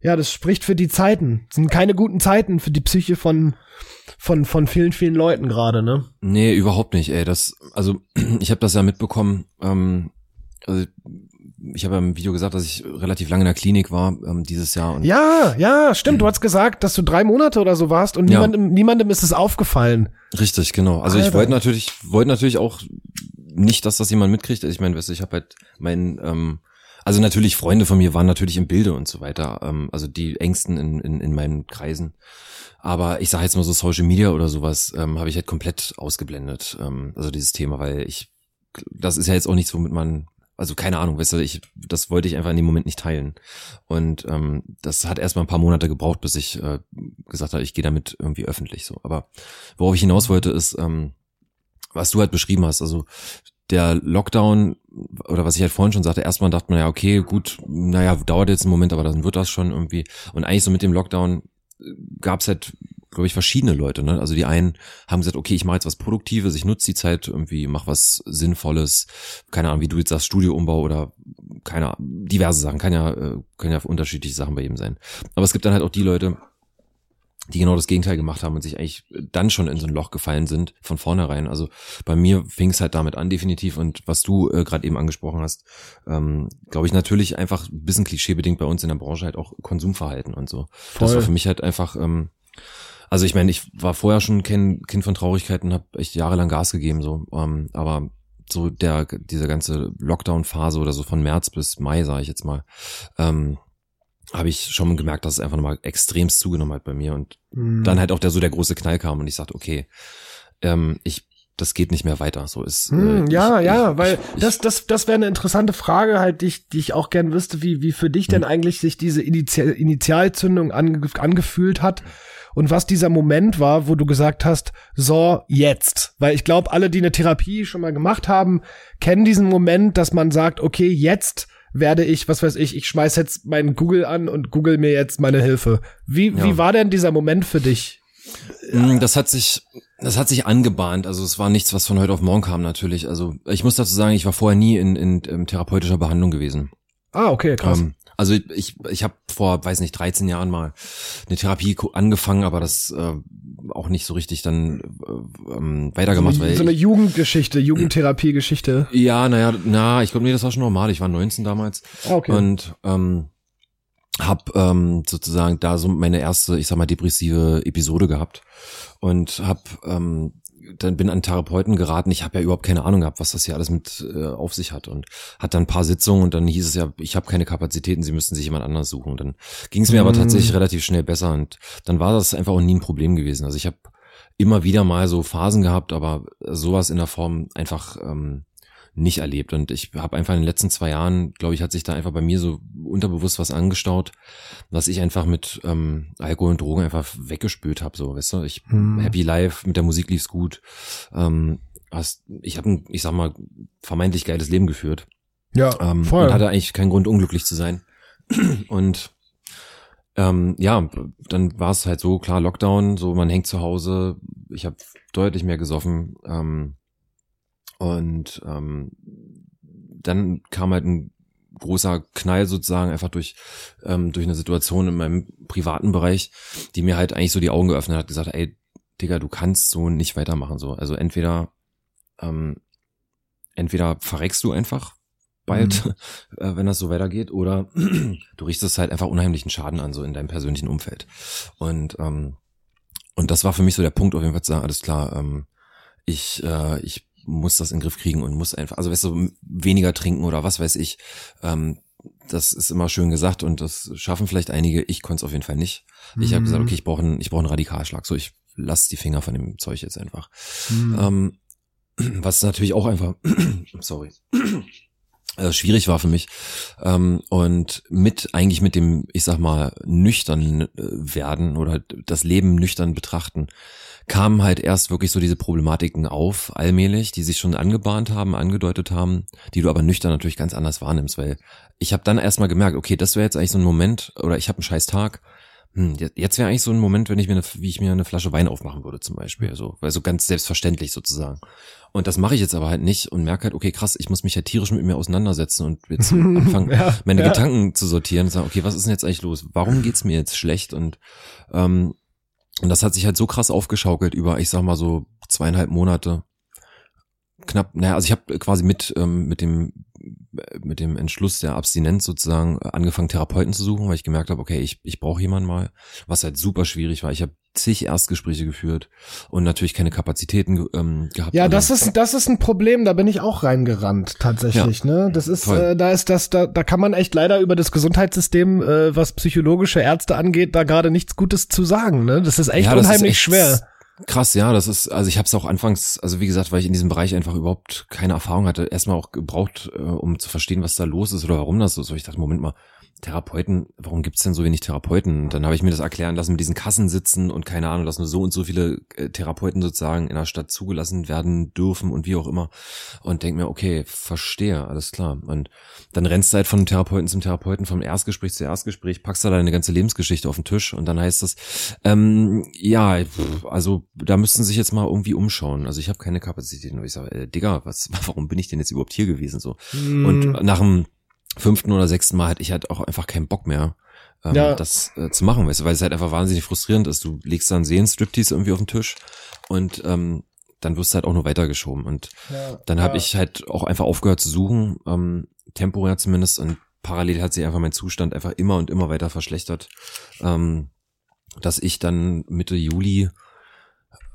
ja, das spricht für die Zeiten. Das sind keine guten Zeiten für die Psyche von von von vielen vielen Leuten gerade, ne? Nee, überhaupt nicht, ey, das also ich habe das ja mitbekommen, ähm, also ich habe ja im Video gesagt, dass ich relativ lange in der Klinik war ähm, dieses Jahr. Und ja, ja, stimmt. Du hast gesagt, dass du drei Monate oder so warst und ja. niemandem, niemandem ist es aufgefallen. Richtig, genau. Also Alter. ich wollte natürlich, wollte natürlich auch nicht, dass das jemand mitkriegt. Ich meine, weißt du, ich habe halt mein, ähm, also natürlich Freunde von mir waren natürlich im Bilde und so weiter. Ähm, also die Ängsten in, in, in meinen Kreisen. Aber ich sage jetzt mal so Social Media oder sowas ähm, habe ich halt komplett ausgeblendet. Ähm, also dieses Thema, weil ich, das ist ja jetzt auch nichts, womit man also keine Ahnung, weißt du, ich, das wollte ich einfach in dem Moment nicht teilen. Und ähm, das hat erstmal ein paar Monate gebraucht, bis ich äh, gesagt habe, ich gehe damit irgendwie öffentlich so. Aber worauf ich hinaus wollte, ist, ähm, was du halt beschrieben hast, also der Lockdown, oder was ich halt vorhin schon sagte, erstmal dachte man ja, okay, gut, naja, dauert jetzt einen Moment, aber dann wird das schon irgendwie. Und eigentlich so mit dem Lockdown gab's halt glaube ich, verschiedene Leute. Ne? Also die einen haben gesagt, okay, ich mache jetzt was Produktives, ich nutze die Zeit irgendwie, mach was Sinnvolles, keine Ahnung, wie du jetzt sagst, Studioumbau oder keine Ahnung, diverse Sachen, kann ja, äh, können ja unterschiedliche Sachen bei ihm sein. Aber es gibt dann halt auch die Leute, die genau das Gegenteil gemacht haben und sich eigentlich dann schon in so ein Loch gefallen sind, von vornherein. Also bei mir fing es halt damit an, definitiv. Und was du äh, gerade eben angesprochen hast, ähm, glaube ich natürlich einfach ein bisschen klischeebedingt bei uns in der Branche halt auch Konsumverhalten und so. Voll. Das war für mich halt einfach ähm, also ich meine, ich war vorher schon Kind, kind von Traurigkeiten, habe echt jahrelang Gas gegeben, so. Ähm, aber so der diese ganze Lockdown-Phase oder so von März bis Mai, sage ich jetzt mal, ähm, habe ich schon gemerkt, dass es einfach nochmal extremst zugenommen hat bei mir und mhm. dann halt auch der so der große Knall kam und ich sagte, okay, ähm, ich das geht nicht mehr weiter. So ist. Hm, äh, ja, ich, ja, ich, weil ich, das, das, das wäre eine interessante Frage, halt, die ich, die ich auch gern wüsste, wie, wie für dich denn hm. eigentlich sich diese Initial, Initialzündung ange, angefühlt hat und was dieser Moment war, wo du gesagt hast, so jetzt. Weil ich glaube, alle, die eine Therapie schon mal gemacht haben, kennen diesen Moment, dass man sagt, okay, jetzt werde ich, was weiß ich, ich schmeiß jetzt meinen Google an und google mir jetzt meine Hilfe. Wie, ja. wie war denn dieser Moment für dich? Mm, das hat sich, das hat sich angebahnt. Also es war nichts, was von heute auf morgen kam natürlich. Also ich muss dazu sagen, ich war vorher nie in, in, in therapeutischer Behandlung gewesen. Ah, okay, krass. Ähm, also ich, ich habe vor, weiß nicht, 13 Jahren mal eine Therapie angefangen, aber das äh, auch nicht so richtig dann äh, ähm, weitergemacht. So, weil so eine Jugendgeschichte, Jugendtherapiegeschichte. Ja, naja, na, ich glaube, nee, das war schon normal. Ich war 19 damals. Ah, okay. Und ähm, hab ähm, sozusagen da so meine erste, ich sag mal, depressive Episode gehabt und hab ähm, dann bin an Therapeuten geraten. Ich habe ja überhaupt keine Ahnung gehabt, was das hier alles mit äh, auf sich hat und hat dann ein paar Sitzungen und dann hieß es ja, ich habe keine Kapazitäten, Sie müssten sich jemand anders suchen. Dann ging es mir mm. aber tatsächlich relativ schnell besser und dann war das einfach auch nie ein Problem gewesen. Also ich habe immer wieder mal so Phasen gehabt, aber sowas in der Form einfach ähm, nicht erlebt. Und ich habe einfach in den letzten zwei Jahren, glaube ich, hat sich da einfach bei mir so unterbewusst was angestaut, was ich einfach mit ähm, Alkohol und Drogen einfach weggespült habe. So, weißt du, ich hm. happy life, mit der Musik lief's gut. Ähm, hast, ich habe ich sag mal, vermeintlich geiles Leben geführt. Ja, ähm, voll. Und hatte eigentlich keinen Grund, unglücklich zu sein. und ähm, ja, dann war es halt so, klar, Lockdown, so man hängt zu Hause. Ich habe deutlich mehr gesoffen. Ähm, und ähm, dann kam halt ein großer Knall sozusagen einfach durch ähm, durch eine Situation in meinem privaten Bereich, die mir halt eigentlich so die Augen geöffnet hat, gesagt, ey, Digga, du kannst so nicht weitermachen so. Also entweder ähm, entweder verreckst du einfach bald, mhm. äh, wenn das so weitergeht, oder du richtest halt einfach unheimlichen Schaden an so in deinem persönlichen Umfeld. Und ähm, und das war für mich so der Punkt, auf jeden Fall zu sagen, alles klar, ähm, ich äh, ich muss das in den Griff kriegen und muss einfach, also weißt du, weniger trinken oder was weiß ich. Ähm, das ist immer schön gesagt und das schaffen vielleicht einige. Ich konnte es auf jeden Fall nicht. Ich habe gesagt, mhm. okay, ich brauche einen, ich brauche einen Radikalschlag. So, ich lass die Finger von dem Zeug jetzt einfach. Mhm. Ähm, was natürlich auch einfach, sorry, äh, schwierig war für mich. Ähm, und mit, eigentlich mit dem, ich sag mal, nüchtern äh, werden oder das Leben nüchtern betrachten, kamen halt erst wirklich so diese Problematiken auf, allmählich, die sich schon angebahnt haben, angedeutet haben, die du aber nüchtern natürlich ganz anders wahrnimmst, weil ich habe dann erstmal gemerkt, okay, das wäre jetzt eigentlich so ein Moment, oder ich habe einen scheiß Tag, hm, jetzt wäre eigentlich so ein Moment, wenn ich mir eine, wie ich mir eine Flasche Wein aufmachen würde zum Beispiel, so, weil so ganz selbstverständlich sozusagen. Und das mache ich jetzt aber halt nicht und merke halt, okay, krass, ich muss mich ja tierisch mit mir auseinandersetzen und jetzt anfangen, ja, meine ja. Gedanken zu sortieren und sagen, okay, was ist denn jetzt eigentlich los? Warum geht's mir jetzt schlecht? Und ähm, und das hat sich halt so krass aufgeschaukelt über, ich sag mal so zweieinhalb Monate. Knapp, naja, also ich habe quasi mit ähm, mit dem mit dem Entschluss der Abstinenz sozusagen angefangen, Therapeuten zu suchen, weil ich gemerkt habe, okay, ich, ich brauche jemanden mal, was halt super schwierig war. Ich habe zig Erstgespräche geführt und natürlich keine Kapazitäten ähm, gehabt. Ja, das ist das ist ein Problem. Da bin ich auch reingerannt tatsächlich. Ja, ne, das ist äh, da ist das da da kann man echt leider über das Gesundheitssystem, äh, was psychologische Ärzte angeht, da gerade nichts Gutes zu sagen. Ne, das ist echt ja, unheimlich ist echt schwer. Krass, ja, das ist, also ich habe es auch anfangs, also wie gesagt, weil ich in diesem Bereich einfach überhaupt keine Erfahrung hatte, erstmal auch gebraucht, äh, um zu verstehen, was da los ist oder warum das so ist. Ich dachte, Moment mal, Therapeuten, warum gibt's denn so wenig Therapeuten? Und dann habe ich mir das erklären lassen mit diesen Kassen sitzen und keine Ahnung, dass nur so und so viele äh, Therapeuten sozusagen in der Stadt zugelassen werden dürfen und wie auch immer. Und denk mir, okay, verstehe, alles klar. Und dann rennst du halt von Therapeuten zum Therapeuten, vom Erstgespräch zu Erstgespräch, packst da deine ganze Lebensgeschichte auf den Tisch und dann heißt das, ähm, ja, also da müssten sich jetzt mal irgendwie umschauen. Also ich habe keine Kapazitäten. Und ich sage, äh, Digga, was, warum bin ich denn jetzt überhaupt hier gewesen? So. Mm. Und nach dem fünften oder sechsten Mal hatte ich halt auch einfach keinen Bock mehr, ähm, ja. das äh, zu machen, weißt du, weil es halt einfach wahnsinnig frustrierend ist. Du legst dann Sehen-Striptease irgendwie auf den Tisch und ähm, dann wirst du halt auch nur weitergeschoben. Und ja, dann habe ja. ich halt auch einfach aufgehört zu suchen, ähm, temporär zumindest. Und parallel hat sich einfach mein Zustand einfach immer und immer weiter verschlechtert, ähm, dass ich dann Mitte Juli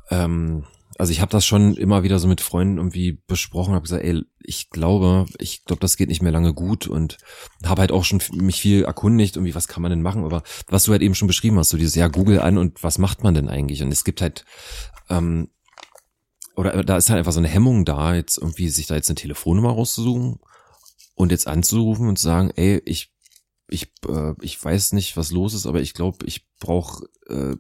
ähm, also ich habe das schon immer wieder so mit Freunden irgendwie besprochen, habe gesagt, ey, ich glaube, ich glaube, das geht nicht mehr lange gut und habe halt auch schon mich viel erkundigt, irgendwie, was kann man denn machen, aber was du halt eben schon beschrieben hast, so dieses, ja, Google an und was macht man denn eigentlich? Und es gibt halt, ähm, oder da ist halt einfach so eine Hemmung da, jetzt irgendwie sich da jetzt eine Telefonnummer rauszusuchen und jetzt anzurufen und zu sagen, ey, ich ich, äh, ich weiß nicht, was los ist, aber ich glaube, ich brauche äh,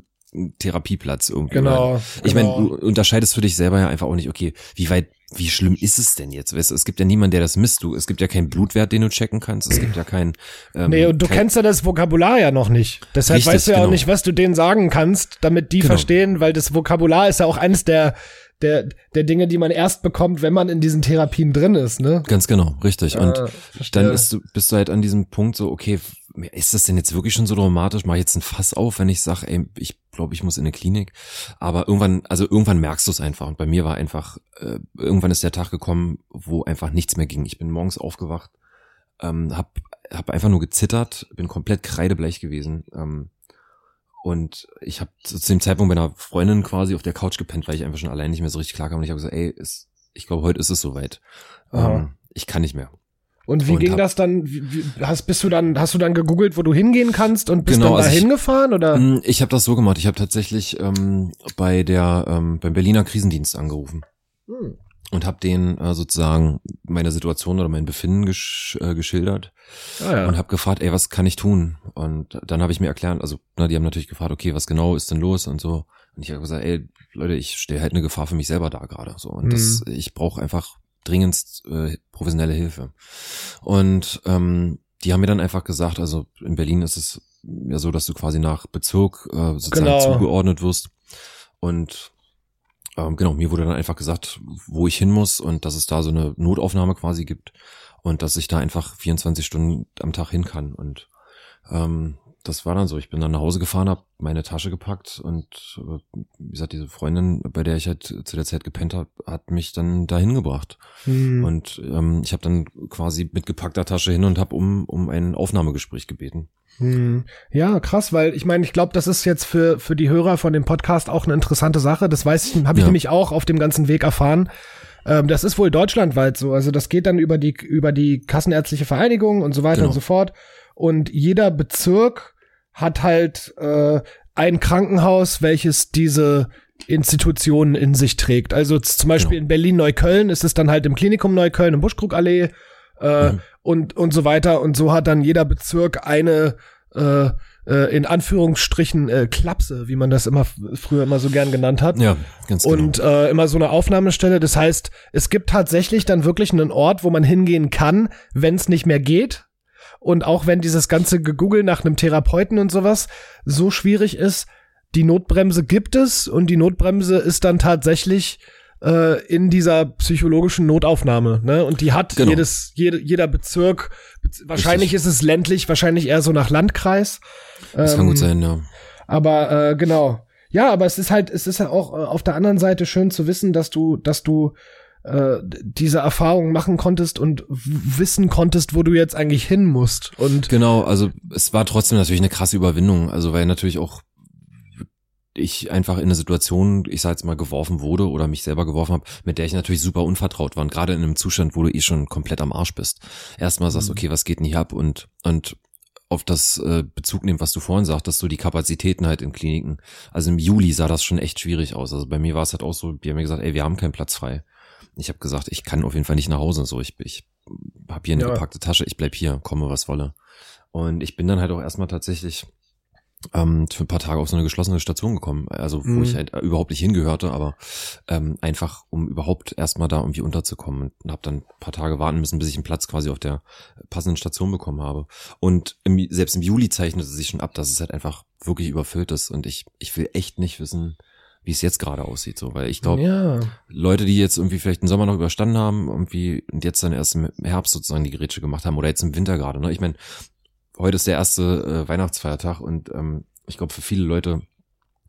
Therapieplatz irgendwie. Genau. Ich genau. meine, du unterscheidest für dich selber ja einfach auch nicht, okay, wie weit, wie schlimm ist es denn jetzt? Weißt du, es gibt ja niemanden, der das misst. Du, es gibt ja keinen Blutwert, den du checken kannst. Es gibt ja keinen. Ähm, Nee, und du kein, kennst ja das Vokabular ja noch nicht. Deshalb Richtig, weißt du ja auch genau. nicht, was du denen sagen kannst, damit die Genau. verstehen, weil das Vokabular ist ja auch eines der, der, der Dinge, die man erst bekommt, wenn man in diesen Therapien drin ist, ne? Ganz genau, richtig. Und Ah, dann ist bist du halt an diesem Punkt so, okay, ist das denn jetzt wirklich schon so dramatisch? Mach ich jetzt ein Fass auf, wenn ich sage, ey, ich glaube, ich muss in eine Klinik. Aber irgendwann, also irgendwann merkst du es einfach. Und bei mir war einfach, äh, irgendwann ist der Tag gekommen, wo einfach nichts mehr ging. Ich bin morgens aufgewacht, ähm, hab, hab einfach nur gezittert, bin komplett kreidebleich gewesen. Ähm, und ich habe zu dem Zeitpunkt bei einer Freundin quasi auf der Couch gepennt, weil ich einfach schon allein nicht mehr so richtig klar kam. Und ich habe gesagt, ey, ist, ich glaube, heute ist es soweit. Ähm, ich kann nicht mehr. Und wie und ging hab- das dann? Wie, hast, bist du dann, hast du dann gegoogelt, wo du hingehen kannst und bist Genau, dann da also hingefahren oder? Mm, Ich habe das so gemacht. Ich habe tatsächlich ähm, bei der ähm, beim Berliner Krisendienst angerufen Hm. Und habe denen äh, sozusagen meine Situation oder mein Befinden gesch äh, geschildert Ah, ja. und habe gefragt, ey, was kann ich tun? Und dann habe ich mir erklärt, also na, die haben natürlich gefragt, okay, was genau ist denn los und so. Und ich habe gesagt, ey, Leute, ich stelle halt eine Gefahr für mich selber da gerade. So und das, ich brauche einfach dringendst äh, professionelle Hilfe. Und ähm, die haben mir dann einfach gesagt, also in Berlin ist es ja so, dass du quasi nach Bezirk äh, sozusagen Genau. zugeordnet wirst. Und ähm, genau, mir wurde dann einfach gesagt, wo ich hin muss und dass es da so eine Notaufnahme quasi gibt und dass ich da einfach 24 Stunden am Tag hin kann. Und ähm, das war dann so. Ich bin dann nach Hause gefahren, habe meine Tasche gepackt und äh, wie gesagt, diese Freundin, bei der ich halt zu der Zeit gepennt habe, hat mich dann dahin gebracht. Hm. Und ähm, ich habe dann quasi mit gepackter Tasche hin und habe um, um ein Aufnahmegespräch gebeten. Hm. Ja, krass, weil ich meine, ich glaube, das ist jetzt für, für die Hörer von dem Podcast auch eine interessante Sache. Das weiß ich, habe ich Ja. nämlich auch auf dem ganzen Weg erfahren. Ähm, das ist wohl deutschlandweit so. Also das geht dann über die, über die Kassenärztliche Vereinigung und so weiter Genau. und so fort. Und jeder Bezirk hat halt äh, ein Krankenhaus, welches diese Institutionen in sich trägt. Also zum Beispiel Genau. in Berlin-Neukölln ist es dann halt im Klinikum Neukölln, im Buschkrugallee äh, Mhm. und, und so weiter. Und so hat dann jeder Bezirk eine äh, äh, in Anführungsstrichen äh, Klapse, wie man das immer früher immer so gern genannt hat. Ja, ganz genau. Und äh, immer so eine Aufnahmestelle. Das heißt, es gibt tatsächlich dann wirklich einen Ort, wo man hingehen kann, wenn es nicht mehr geht. Und auch wenn dieses ganze Gegoogle nach einem Therapeuten und sowas so schwierig ist, die Notbremse gibt es und die Notbremse ist dann tatsächlich äh, in dieser psychologischen Notaufnahme. Ne? Und die hat Genau. jedes, jede, jeder Bezirk, bez- wahrscheinlich ist es ländlich, wahrscheinlich eher so nach Landkreis. das kann Ähm, gut sein, ja. aber äh, genau. Ja, aber es ist halt, es ist ja auch äh, auf der anderen Seite schön zu wissen, dass du, dass du äh, diese Erfahrung machen konntest und wissen konntest, wo du jetzt eigentlich hin musst. Und Genau, also es war trotzdem natürlich eine krasse Überwindung, also weil natürlich auch ich einfach in eine Situation, ich sag jetzt mal, geworfen wurde oder mich selber geworfen habe, mit der ich natürlich super unvertraut war. Und gerade in einem Zustand, wo du eh schon komplett am Arsch bist. Erstmal sagst, Mhm. okay, was geht denn hier ab? Und, und auf das äh, Bezug nehmen, was du vorhin sagtest, so die Kapazitäten halt in Kliniken. Also im Juli sah das schon echt schwierig aus. Also bei mir war es halt auch so, die haben mir gesagt, ey, wir haben keinen Platz frei. Ich habe gesagt, ich kann auf jeden Fall nicht nach Hause. So, ich, ich habe hier eine Ja. gepackte Tasche, ich bleib hier, komme was wolle. Und ich bin dann halt auch erstmal tatsächlich ähm, für ein paar Tage auf so eine geschlossene Station gekommen, also wo Mhm. ich halt überhaupt nicht hingehörte, aber ähm, einfach um überhaupt erstmal da irgendwie unterzukommen und habe dann ein paar Tage warten müssen, bis ich einen Platz quasi auf der passenden Station bekommen habe. Und im, selbst im Juli zeichnete sich schon ab, dass es halt einfach wirklich überfüllt ist und ich ich will echt nicht wissen, wie es jetzt gerade aussieht, so, weil ich glaube, ja, Leute, die jetzt irgendwie vielleicht den Sommer noch überstanden haben, irgendwie und jetzt dann erst im Herbst sozusagen die Gerätsche gemacht haben oder jetzt im Winter gerade. Ne? Ich meine, heute ist der erste äh, Weihnachtsfeiertag und ähm, ich glaube, für viele Leute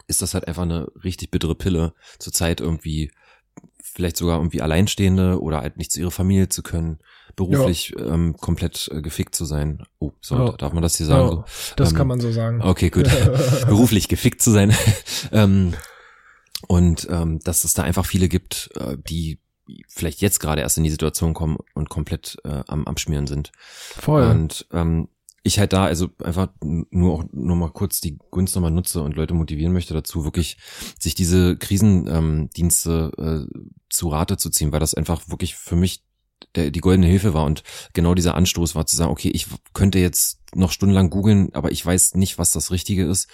ist das halt einfach eine richtig bittere Pille, zurzeit irgendwie vielleicht sogar irgendwie Alleinstehende oder halt nicht zu ihrer Familie zu können, beruflich ähm, komplett äh, gefickt zu sein. Oh, so, Ja. darf man das hier sagen? Ja, so? das Ähm, kann man so sagen. Okay, gut. Beruflich gefickt zu sein. ähm, Und ähm, dass es da einfach viele gibt, äh, die vielleicht jetzt gerade erst in die Situation kommen und komplett äh, am, am Schmieren sind. Voll. Und ähm, ich halt da also einfach nur auch nur mal kurz die Gunst nochmal nutze und Leute motivieren möchte dazu, wirklich sich diese Krisendienste ähm, äh, zu Rate zu ziehen, weil das einfach wirklich für mich der, die goldene Hilfe war und genau dieser Anstoß war zu sagen, okay, ich könnte jetzt noch stundenlang googeln, aber ich weiß nicht, was das Richtige ist.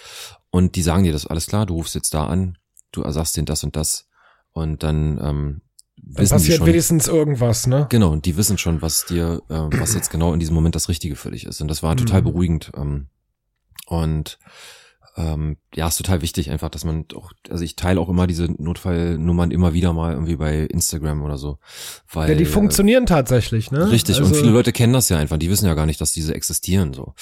Und die sagen dir das alles klar, du rufst jetzt da an, du sagst denen das und das und dann ähm, dann passiert schon, wenigstens irgendwas, ne? Genau, und die wissen schon, was dir, äh, was jetzt genau in diesem Moment das Richtige für dich ist. Und das war total mhm. beruhigend. Ähm, und ähm, ja, ist total wichtig einfach, dass man auch, also ich teile auch immer diese Notfallnummern immer wieder mal irgendwie bei Instagram oder so. Weil, ja, die funktionieren äh, tatsächlich, ne? Richtig, also, und viele Leute kennen das ja einfach, die wissen ja gar nicht, dass diese existieren so.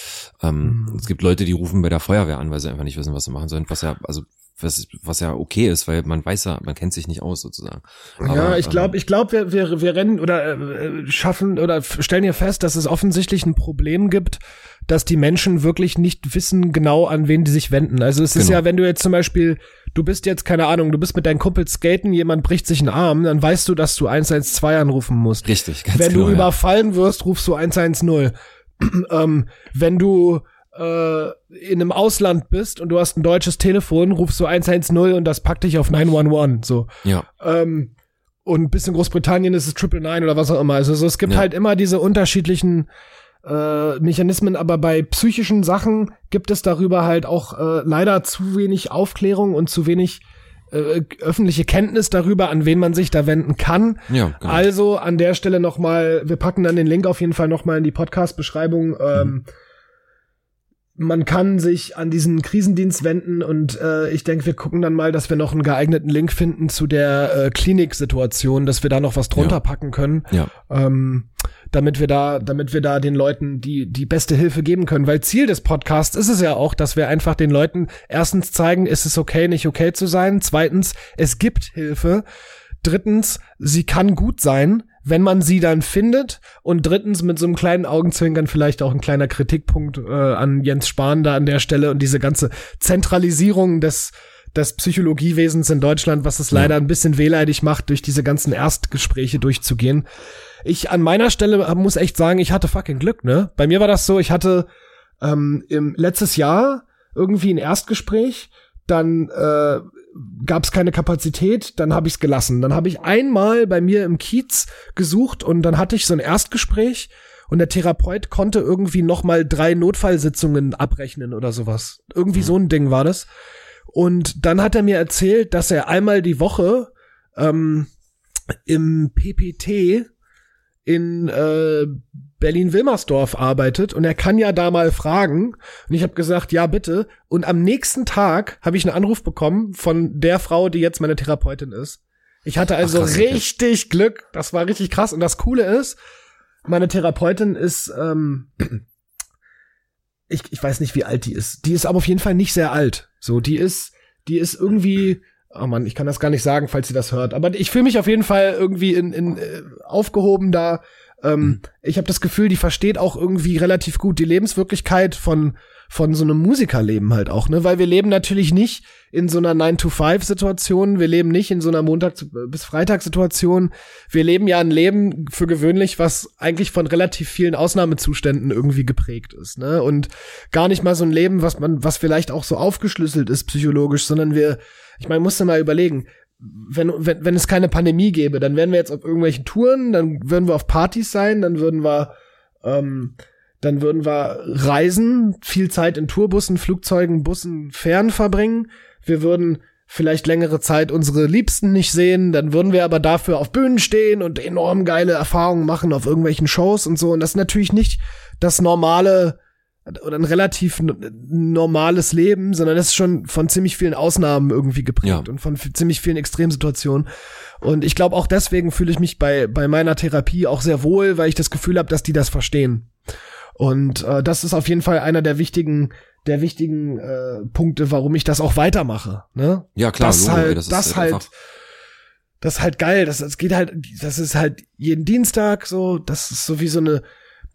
Ähm, mhm. Es gibt Leute, die rufen bei der Feuerwehr an, weil sie einfach nicht wissen, was sie machen sollen, was ja, also was, was ja okay ist, weil man weiß ja, man kennt sich nicht aus sozusagen. Aber, ja, ich glaube, ähm, ich glaube, wir, wir, wir rennen oder äh, schaffen oder stellen hier fest, dass es offensichtlich ein Problem gibt, dass die Menschen wirklich nicht wissen genau, an wen die sich wenden. Also es ist genau. ja, wenn du jetzt zum Beispiel, du bist jetzt, keine Ahnung, du bist mit deinen Kumpels skaten, jemand bricht sich einen Arm, dann weißt du, dass du 112 anrufen musst. Richtig, ganz Wenn genau, du überfallen wirst, rufst du 110. ähm, wenn du äh, in einem Ausland bist und du hast ein deutsches Telefon, rufst du 110 und das packt dich auf 911. So. Ja. Ähm, und bis in Großbritannien ist es Triple Nine oder was auch immer. Also so, es gibt ja. halt immer diese unterschiedlichen äh, Mechanismen, aber bei psychischen Sachen gibt es darüber halt auch äh, leider zu wenig Aufklärung und zu wenig äh, öffentliche Kenntnis darüber, an wen man sich da wenden kann. Ja, genau. Also an der Stelle nochmal, wir packen dann den Link auf jeden Fall nochmal in die Podcast-Beschreibung. Ähm, mhm man kann sich an diesen Krisendienst wenden und äh, ich denke, wir gucken dann mal, dass wir noch einen geeigneten Link finden zu der äh, Kliniksituation, dass wir da noch was drunter ja. packen können, ja. ähm, damit wir da, damit wir da den Leuten die die beste Hilfe geben können. Weil Ziel des Podcasts ist es ja auch, dass wir einfach den Leuten erstens zeigen, ist es okay, nicht okay zu sein. Zweitens, es gibt Hilfe. Drittens, sie kann gut sein wenn man sie dann findet und drittens mit so einem kleinen Augenzwinkern vielleicht auch ein kleiner Kritikpunkt äh, an Jens Spahn da an der Stelle und diese ganze Zentralisierung des des Psychologiewesens in Deutschland, was es leider ein bisschen wehleidig macht, durch diese ganzen Erstgespräche durchzugehen. Ich an meiner Stelle muss echt sagen, ich hatte fucking Glück, ne? Bei mir war das so, ich hatte ähm, im letztes Jahr irgendwie ein Erstgespräch, dann äh, gab es keine Kapazität, dann habe ich es gelassen. Dann habe ich einmal bei mir im Kiez gesucht und dann hatte ich so ein Erstgespräch und der Therapeut konnte irgendwie noch mal drei Notfallsitzungen abrechnen oder sowas. Irgendwie so ein Ding war das. Und dann hat er mir erzählt, dass er einmal die Woche ähm, im PPT in äh, Berlin-Wilmersdorf arbeitet und er kann ja da mal fragen. Und ich habe gesagt, ja bitte. Und am nächsten Tag habe ich einen Anruf bekommen von der Frau, die jetzt meine Therapeutin ist. Ich hatte also Ach, krass, richtig okay. Glück. Das war richtig krass. Und das Coole ist, meine Therapeutin ist, ähm, ich, ich weiß nicht, wie alt die ist. Die ist aber auf jeden Fall nicht sehr alt. So, die ist, die ist irgendwie oh man, ich kann das gar nicht sagen, falls sie das hört. Aber ich fühle mich auf jeden Fall irgendwie in, in äh, aufgehoben da. Ähm, mhm. Ich habe das Gefühl, die versteht auch irgendwie relativ gut die Lebenswirklichkeit von von so einem Musikerleben halt auch, ne? Weil wir leben natürlich nicht in so einer 9-to-5-Situation, wir leben nicht in so einer Montag- bis Freitag-Situation. Wir leben ja ein Leben für gewöhnlich, was eigentlich von relativ vielen Ausnahmezuständen irgendwie geprägt ist, ne? Und gar nicht mal so ein Leben, was man, was vielleicht auch so aufgeschlüsselt ist psychologisch, sondern wir, ich meine, musste mal überlegen, wenn, wenn, wenn es keine Pandemie gäbe, dann wären wir jetzt auf irgendwelchen Touren, dann würden wir auf Partys sein, dann würden wir ähm, dann würden wir reisen, viel Zeit in Tourbussen, Flugzeugen, Bussen, Fähren verbringen. Wir würden vielleicht längere Zeit unsere Liebsten nicht sehen, dann würden wir aber dafür auf Bühnen stehen und enorm geile Erfahrungen machen auf irgendwelchen Shows und so. Und das ist natürlich nicht das normale oder ein relativ normales Leben, sondern das ist schon von ziemlich vielen Ausnahmen irgendwie geprägt ja. und von ziemlich vielen Extremsituationen. Und ich glaube auch deswegen fühle ich mich bei bei meiner Therapie auch sehr wohl, weil ich das Gefühl habe, dass die das verstehen. Und äh, das ist auf jeden Fall einer der wichtigen der wichtigen äh, Punkte, warum ich das auch weitermache. Ne? Ja klar, das Logo, halt, das, das halt, halt das ist halt geil. Das, das geht halt, das ist halt jeden Dienstag so. Das ist so wie so eine,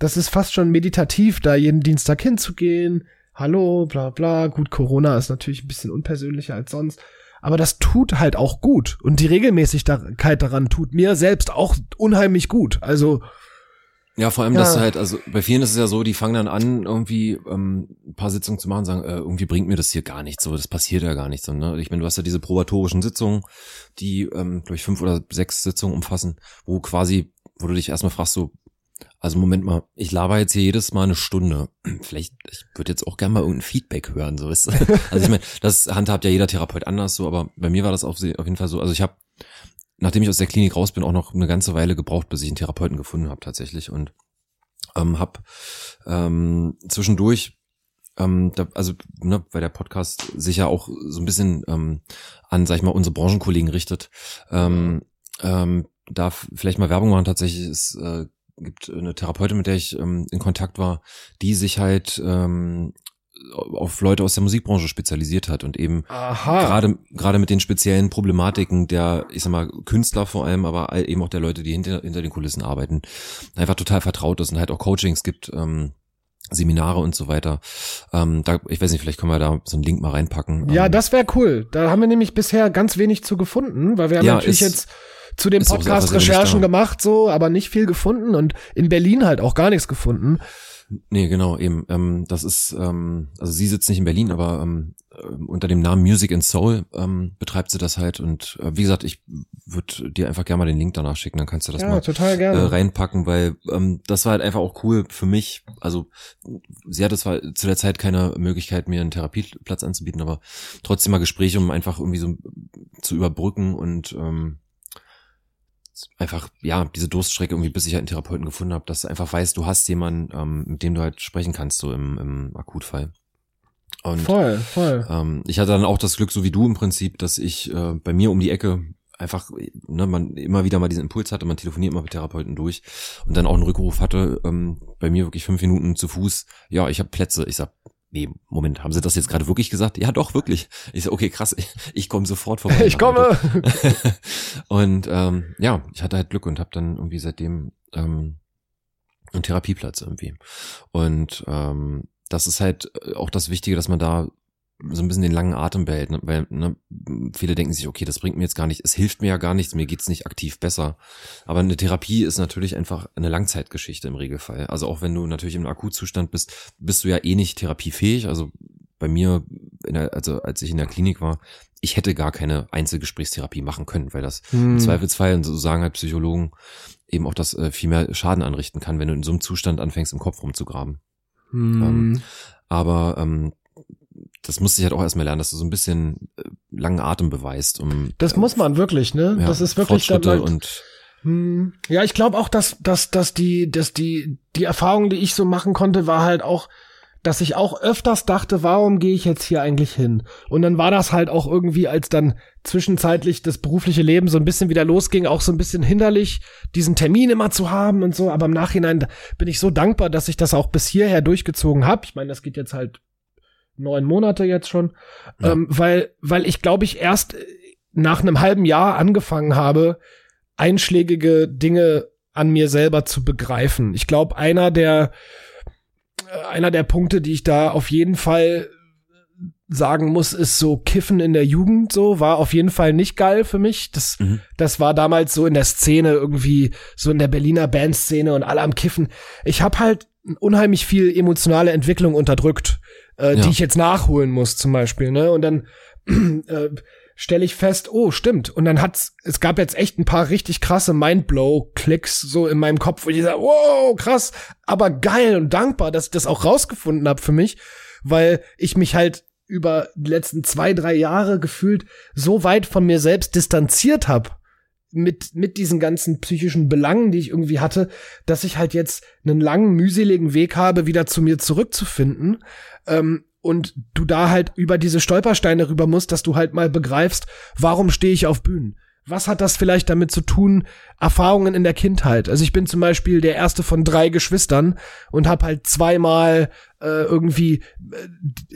das ist fast schon meditativ, da jeden Dienstag hinzugehen. Hallo, bla bla. Gut, Corona ist natürlich ein bisschen unpersönlicher als sonst. aber das tut halt auch gut. Und die Regelmäßigkeit daran tut mir selbst auch unheimlich gut. Also ja, vor allem, ja. dass halt, also bei vielen ist es ja so, die fangen dann an, irgendwie ähm, ein paar Sitzungen zu machen, sagen, äh, irgendwie bringt mir das hier gar nichts, so, das passiert ja gar nicht so. Ne? Ich meine, du hast ja diese probatorischen Sitzungen, die, ähm, glaube ich, fünf oder sechs Sitzungen umfassen, wo quasi, wo du dich erstmal fragst, so, also Moment mal, ich laber jetzt hier jedes Mal eine Stunde. Vielleicht, ich würde jetzt auch gerne mal irgendein Feedback hören, so ist. Also ich meine, das handhabt ja jeder Therapeut anders, so, aber bei mir war das auf, auf jeden Fall so. Also ich habe nachdem ich aus der Klinik raus bin, auch noch eine ganze Weile gebraucht, bis ich einen Therapeuten gefunden habe tatsächlich und ähm, habe ähm, zwischendurch ähm, da, also ne, weil der Podcast sich ja auch so ein bisschen ähm, an, sag ich mal, unsere Branchenkollegen richtet, ähm, ähm, darf vielleicht mal Werbung machen. Tatsächlich es äh, gibt eine Therapeutin, mit der ich ähm, in Kontakt war, die sich halt ähm, auf Leute aus der Musikbranche spezialisiert hat und eben gerade gerade mit den speziellen Problematiken der, ich sag mal, Künstler vor allem, aber eben auch der Leute, die hinter, hinter den Kulissen arbeiten, einfach total vertraut ist und halt auch Coachings gibt, ähm, Seminare und so weiter. Ähm, da, ich weiß nicht, vielleicht können wir da so einen Link mal reinpacken. Ja, ähm, das wäre cool. Da haben wir nämlich bisher ganz wenig zu gefunden, weil wir haben ja, natürlich ist, jetzt zu dem Podcast Recherchen gemacht, so, aber nicht viel gefunden und in Berlin halt auch gar nichts gefunden. Nee, genau, eben. Ähm, das ist, ähm, also sie sitzt nicht in Berlin, aber ähm, äh, unter dem Namen Music and Soul ähm, betreibt sie das halt. Und äh, wie gesagt, ich würde dir einfach gerne mal den Link danach schicken, dann kannst du das ja, mal total gerne. Äh, reinpacken, weil ähm, das war halt einfach auch cool für mich. Also sie hatte zwar zu der Zeit keine Möglichkeit, mir einen Therapieplatz anzubieten, aber trotzdem mal Gespräche, um einfach irgendwie so zu überbrücken und ähm, einfach, ja, diese Durststrecke irgendwie, bis ich halt einen Therapeuten gefunden habe, dass du einfach weißt, du hast jemanden, ähm, mit dem du halt sprechen kannst, so im, im Akutfall. Und, voll, voll. Ähm, ich hatte dann auch das Glück, so wie du im Prinzip, dass ich äh, bei mir um die Ecke einfach, ne, man immer wieder mal diesen Impuls hatte, man telefoniert mal mit Therapeuten durch und dann auch einen Rückruf hatte, ähm, bei mir wirklich fünf Minuten zu Fuß, ja, ich habe Plätze. Ich sag, nee, Moment, haben Sie das jetzt gerade wirklich gesagt? Ja, doch, wirklich. Ich so, okay, krass, ich, ich komme sofort vorbei. Ich komme. und ähm, ja, ich hatte halt Glück und habe dann irgendwie seitdem ähm, einen Therapieplatz irgendwie. Und ähm, das ist halt auch das Wichtige, dass man da so ein bisschen den langen Atem behält, ne? weil ne, viele denken sich, okay, das bringt mir jetzt gar nicht, es hilft mir ja gar nichts, mir geht's nicht aktiv besser. Aber eine Therapie ist natürlich einfach eine Langzeitgeschichte im Regelfall. Also auch wenn du natürlich im Akutzustand bist, bist du ja eh nicht therapiefähig. Also bei mir, der, also als ich in der Klinik war, ich hätte gar keine Einzelgesprächstherapie machen können, weil das hm. im Zweifelsfall, und so sagen halt Psychologen, eben auch das äh, viel mehr Schaden anrichten kann, wenn du in so einem Zustand anfängst, im Kopf rumzugraben. Hm. Ähm, aber ähm, das musste ich halt auch erstmal lernen, dass du so ein bisschen äh, langen Atem beweist. Um, das äh, muss man wirklich, ne? Ja, das ist wirklich dann halt, und hm, ja, ich glaube auch, dass, dass, dass die, dass die, die Erfahrung, die ich so machen konnte, war halt auch, dass ich auch öfters dachte, warum gehe ich jetzt hier eigentlich hin? Und dann war das halt auch irgendwie, als dann zwischenzeitlich das berufliche Leben so ein bisschen wieder losging, auch so ein bisschen hinderlich, diesen Termin immer zu haben und so. Aber im Nachhinein bin ich so dankbar, dass ich das auch bis hierher durchgezogen habe. Ich meine, das geht jetzt halt neun Monate jetzt schon, ja. ähm, weil, weil ich glaube ich erst nach einem halben Jahr angefangen habe, einschlägige Dinge an mir selber zu begreifen. Ich glaube, einer der, äh, einer der Punkte, die ich da auf jeden Fall sagen muss, ist so Kiffen in der Jugend so, war auf jeden Fall nicht geil für mich. Das, mhm. das war damals so in der Szene irgendwie, so in der Berliner Bandszene und alle am Kiffen. Ich habe halt unheimlich viel emotionale Entwicklung unterdrückt äh, ja. die ich jetzt nachholen muss zum Beispiel. Ne? Und dann äh, stelle ich fest, oh, stimmt. Und dann hat's, es gab jetzt echt ein paar richtig krasse Mindblow-Klicks so in meinem Kopf, wo ich sage, wow, krass, aber geil und dankbar, dass ich das auch rausgefunden habe für mich, weil ich mich halt über die letzten zwei, drei Jahre gefühlt so weit von mir selbst distanziert habe mit, mit diesen ganzen psychischen Belangen, die ich irgendwie hatte, dass ich halt jetzt einen langen, mühseligen Weg habe, wieder zu mir zurückzufinden ähm, und du da halt über diese Stolpersteine rüber musst, dass du halt mal begreifst, warum stehe ich auf Bühnen? Was hat das vielleicht damit zu tun, Erfahrungen in der Kindheit? Also ich bin zum Beispiel der erste von drei Geschwistern und habe halt zweimal äh, irgendwie äh,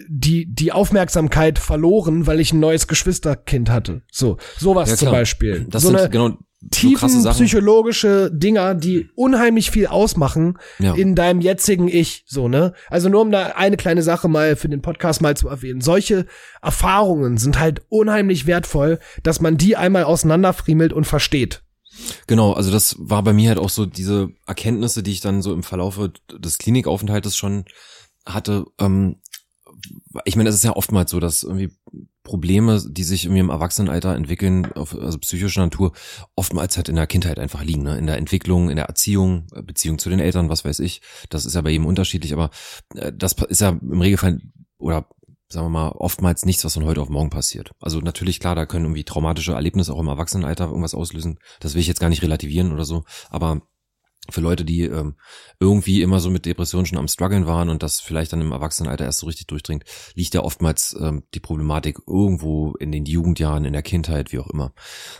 die die Aufmerksamkeit verloren, weil ich ein neues Geschwisterkind hatte. So sowas ja, zum Beispiel. Das so sind, genau, tiefen psychologische Dinger, die unheimlich viel ausmachen ja. in deinem jetzigen Ich, so, ne? Also nur um da eine kleine Sache mal für den Podcast mal zu erwähnen. Solche Erfahrungen sind halt unheimlich wertvoll, dass man die einmal auseinanderfriemelt und versteht. Genau, also das war bei mir halt auch so diese Erkenntnisse, die ich dann so im Verlaufe des Klinikaufenthaltes schon hatte. Ähm, ich meine, es ist ja oftmals so, dass irgendwie Probleme, die sich irgendwie im Erwachsenenalter entwickeln, auf, also psychischer Natur, oftmals halt in der Kindheit einfach liegen, ne? in der Entwicklung, in der Erziehung, äh, Beziehung zu den Eltern, was weiß ich. Das ist ja bei jedem unterschiedlich, aber äh, das ist ja im Regelfall oder sagen wir mal, oftmals nichts, was von heute auf morgen passiert. Also natürlich, klar, da können irgendwie traumatische Erlebnisse auch im Erwachsenenalter irgendwas auslösen. Das will ich jetzt gar nicht relativieren oder so, aber für Leute, die ähm, irgendwie immer so mit Depressionen schon am struggeln waren und das vielleicht dann im Erwachsenenalter erst so richtig durchdringt, liegt ja oftmals ähm, die Problematik irgendwo in den Jugendjahren, in der Kindheit, wie auch immer.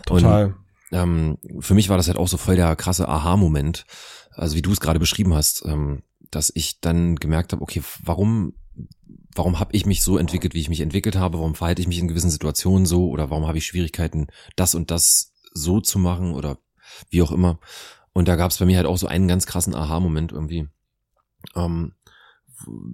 Total. Und, ähm, für mich war das halt auch so voll der krasse Aha-Moment, also wie du es gerade beschrieben hast, ähm, dass ich dann gemerkt habe, okay, warum warum habe ich mich so entwickelt, wie ich mich entwickelt habe, warum verhalte ich mich in gewissen Situationen so oder warum habe ich Schwierigkeiten, das und das so zu machen oder wie auch immer. Und da gab es bei mir halt auch so einen ganz krassen Aha-Moment irgendwie. Ähm,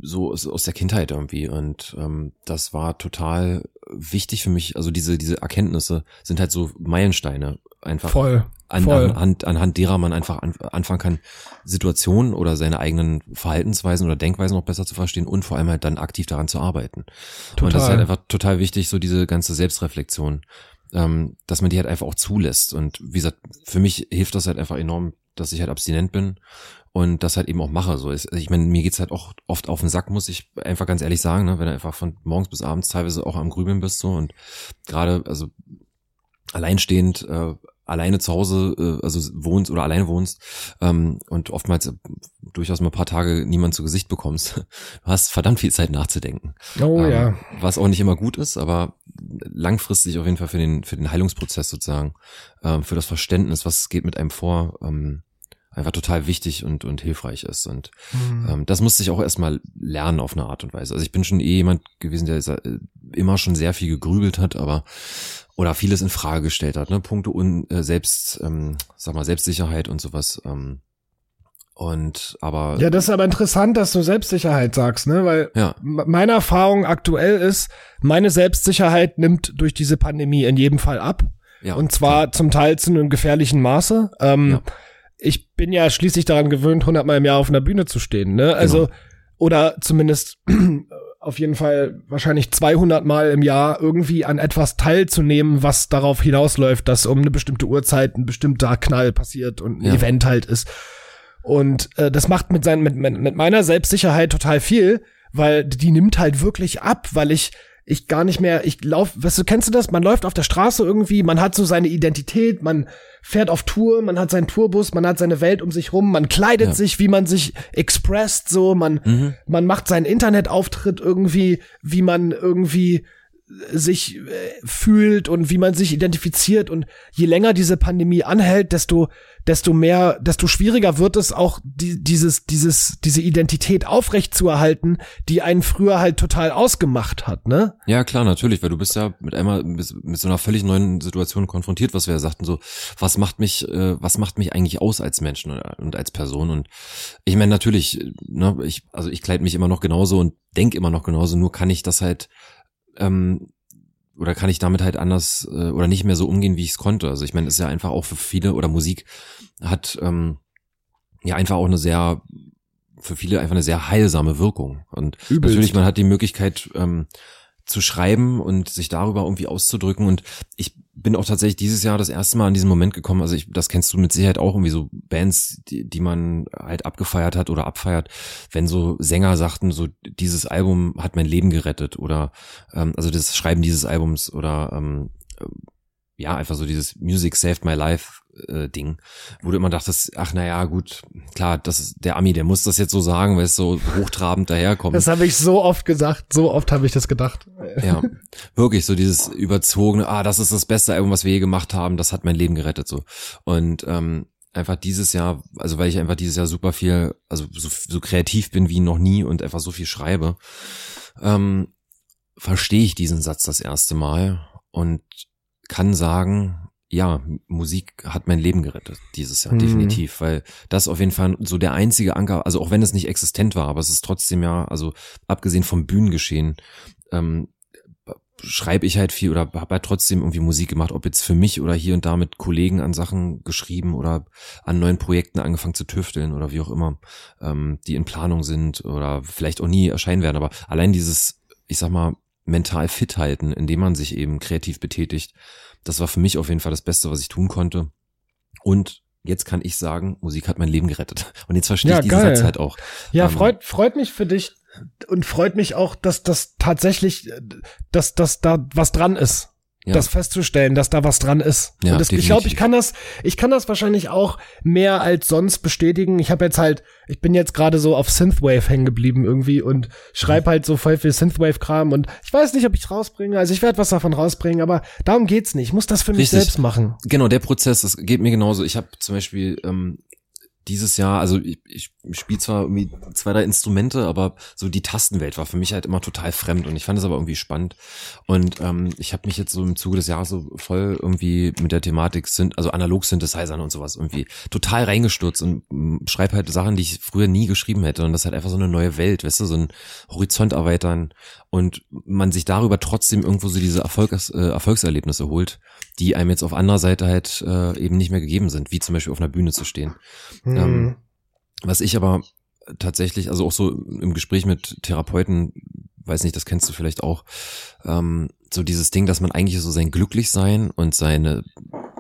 so aus der Kindheit irgendwie. Und ähm, das war total wichtig für mich. Also diese, diese Erkenntnisse sind halt so Meilensteine einfach. Voll. An, voll. Anhand, anhand derer man einfach an, anfangen kann, Situationen oder seine eigenen Verhaltensweisen oder Denkweisen noch besser zu verstehen und vor allem halt dann aktiv daran zu arbeiten. Total. Und das ist halt einfach total wichtig, so diese ganze Selbstreflexion ähm, dass man die halt einfach auch zulässt. Und wie gesagt, für mich hilft das halt einfach enorm, dass ich halt abstinent bin und das halt eben auch mache. So ist, ich meine, mir geht's halt auch oft auf den Sack, muss ich einfach ganz ehrlich sagen, ne? wenn du einfach von morgens bis abends teilweise auch am Grübeln bist so und gerade also alleinstehend äh, alleine zu Hause, äh, also wohnst oder alleine wohnst ähm, und oftmals äh, durchaus mal ein paar Tage niemand zu Gesicht bekommst, du hast verdammt viel Zeit nachzudenken. Oh ähm, ja. Was auch nicht immer gut ist, aber langfristig auf jeden Fall für den für den Heilungsprozess sozusagen, ähm, für das Verständnis, was geht mit einem vor, ähm, einfach total wichtig und, und hilfreich ist. Und mhm. ähm, das musste ich auch erstmal lernen auf eine Art und Weise. Also ich bin schon eh jemand gewesen, der äh, immer schon sehr viel gegrübelt hat, aber oder vieles in Frage gestellt hat, ne? Punkte und äh, selbst, ähm, sag mal, Selbstsicherheit und sowas. Ähm, und aber. Ja, das ist aber interessant, dass du Selbstsicherheit sagst, ne? Weil ja. meine Erfahrung aktuell ist, meine Selbstsicherheit nimmt durch diese Pandemie in jedem Fall ab. Ja, und zwar klar. zum Teil zu einem gefährlichen Maße. Ähm, ja ich bin ja schließlich daran gewöhnt, hundertmal im Jahr auf einer Bühne zu stehen, ne? Also, genau. oder zumindest auf jeden Fall wahrscheinlich 200 Mal im Jahr irgendwie an etwas teilzunehmen, was darauf hinausläuft, dass um eine bestimmte Uhrzeit ein bestimmter Knall passiert und ein ja. Event halt ist. Und äh, das macht mit, seinen, mit, mit meiner Selbstsicherheit total viel, weil die nimmt halt wirklich ab, weil ich ich gar nicht mehr, ich lauf, weißt du, kennst du das? Man läuft auf der Straße irgendwie, man hat so seine Identität, man fährt auf Tour, man hat seinen Tourbus, man hat seine Welt um sich rum, man kleidet ja. sich, wie man sich expresst, so, man, mhm. man macht seinen Internetauftritt irgendwie, wie man irgendwie sich äh, fühlt und wie man sich identifiziert und je länger diese Pandemie anhält, desto desto mehr, desto schwieriger wird es auch die, dieses dieses diese Identität aufrecht zu erhalten, die einen früher halt total ausgemacht hat, ne? Ja, klar, natürlich, weil du bist ja mit einmal mit, so einer völlig neuen Situation konfrontiert, was wir ja sagten so, was macht mich äh, was macht mich eigentlich aus als Menschen und, und als Person und ich meine natürlich, ne, ich also ich kleide mich immer noch genauso und denk immer noch genauso, nur kann ich das halt ähm, oder kann ich damit halt anders äh, oder nicht mehr so umgehen, wie ich es konnte. Also ich meine, es ist ja einfach auch für viele oder Musik hat ähm, ja einfach auch eine sehr für viele einfach eine sehr heilsame Wirkung. Und Übelst. natürlich, man hat die Möglichkeit ähm, zu schreiben und sich darüber irgendwie auszudrücken. Und ich bin auch tatsächlich dieses Jahr das erste Mal an diesen Moment gekommen. Also ich, das kennst du mit Sicherheit auch irgendwie so Bands, die, die man halt abgefeiert hat oder abfeiert, wenn so Sänger sagten, so dieses Album hat mein Leben gerettet oder ähm, also das Schreiben dieses Albums oder ähm, ja, einfach so dieses Music saved my life äh, Ding, wo du immer dachtest, ach naja, gut, klar, das ist der Ami, der muss das jetzt so sagen, weil es so hochtrabend daherkommt. Das habe ich so oft gesagt, so oft habe ich das gedacht. Ja, wirklich, so dieses überzogene, ah, das ist das beste Album, was wir je gemacht haben, das hat mein Leben gerettet, so. Und ähm, einfach dieses Jahr, also weil ich einfach dieses Jahr super viel, also so, so kreativ bin wie noch nie und einfach so viel schreibe, ähm, verstehe ich diesen Satz das erste Mal und kann sagen, ja, Musik hat mein Leben gerettet dieses Jahr, Mhm. definitiv, weil das auf jeden Fall so der einzige Anker, also auch wenn es nicht existent war, aber es ist trotzdem ja, also abgesehen vom Bühnengeschehen, ähm, schreibe ich halt viel oder habe halt trotzdem irgendwie Musik gemacht, ob jetzt für mich oder hier und da mit Kollegen an Sachen geschrieben oder an neuen Projekten angefangen zu tüfteln oder wie auch immer, ähm, die in Planung sind oder vielleicht auch nie erscheinen werden. Aber allein dieses, ich sag mal, mental fit halten, indem man sich eben kreativ betätigt, das war für mich auf jeden Fall das Beste, was ich tun konnte. Und jetzt kann ich sagen, Musik hat mein Leben gerettet. Und jetzt verstehe Ja, ich diesen geil. Satz halt auch. Ja, Ähm, freut, freut mich für dich und freut mich auch, dass das tatsächlich, dass, dass da was dran ist. Ja. Das festzustellen, dass da was dran ist. Ja, und das, ich glaube, ich kann das, ich kann das wahrscheinlich auch mehr als sonst bestätigen. Ich habe jetzt halt, ich bin jetzt gerade so auf Synthwave hängen geblieben irgendwie und schreibe halt so voll viel Synthwave-Kram und ich weiß nicht, ob ich rausbringe. Also ich werde was davon rausbringen, aber darum geht's nicht. Ich muss das für mich Richtig. selbst machen. Genau, der Prozess, das geht mir genauso. Ich habe zum Beispiel ähm, dieses Jahr, also ich, ich spiele zwar irgendwie zwei, drei Instrumente, aber so die Tastenwelt war für mich halt immer total fremd und ich fand es aber irgendwie spannend. Und ähm, ich habe mich jetzt so im Zuge des Jahres so voll irgendwie mit der Thematik sind, also analog Synthesizern und sowas irgendwie total reingestürzt und schreibe halt Sachen, die ich früher nie geschrieben hätte. Und das halt einfach so eine neue Welt, weißt du, so ein Horizont erweitern und man sich darüber trotzdem irgendwo so diese Erfolgs, äh, Erfolgserlebnisse holt, die einem jetzt auf anderer Seite halt äh, eben nicht mehr gegeben sind, wie zum Beispiel auf einer Bühne zu stehen. Hm. Ähm, was ich aber tatsächlich, also auch so im Gespräch mit Therapeuten, weiß nicht, das kennst du vielleicht auch, ähm, so dieses Ding, dass man eigentlich so sein Glücklichsein und seine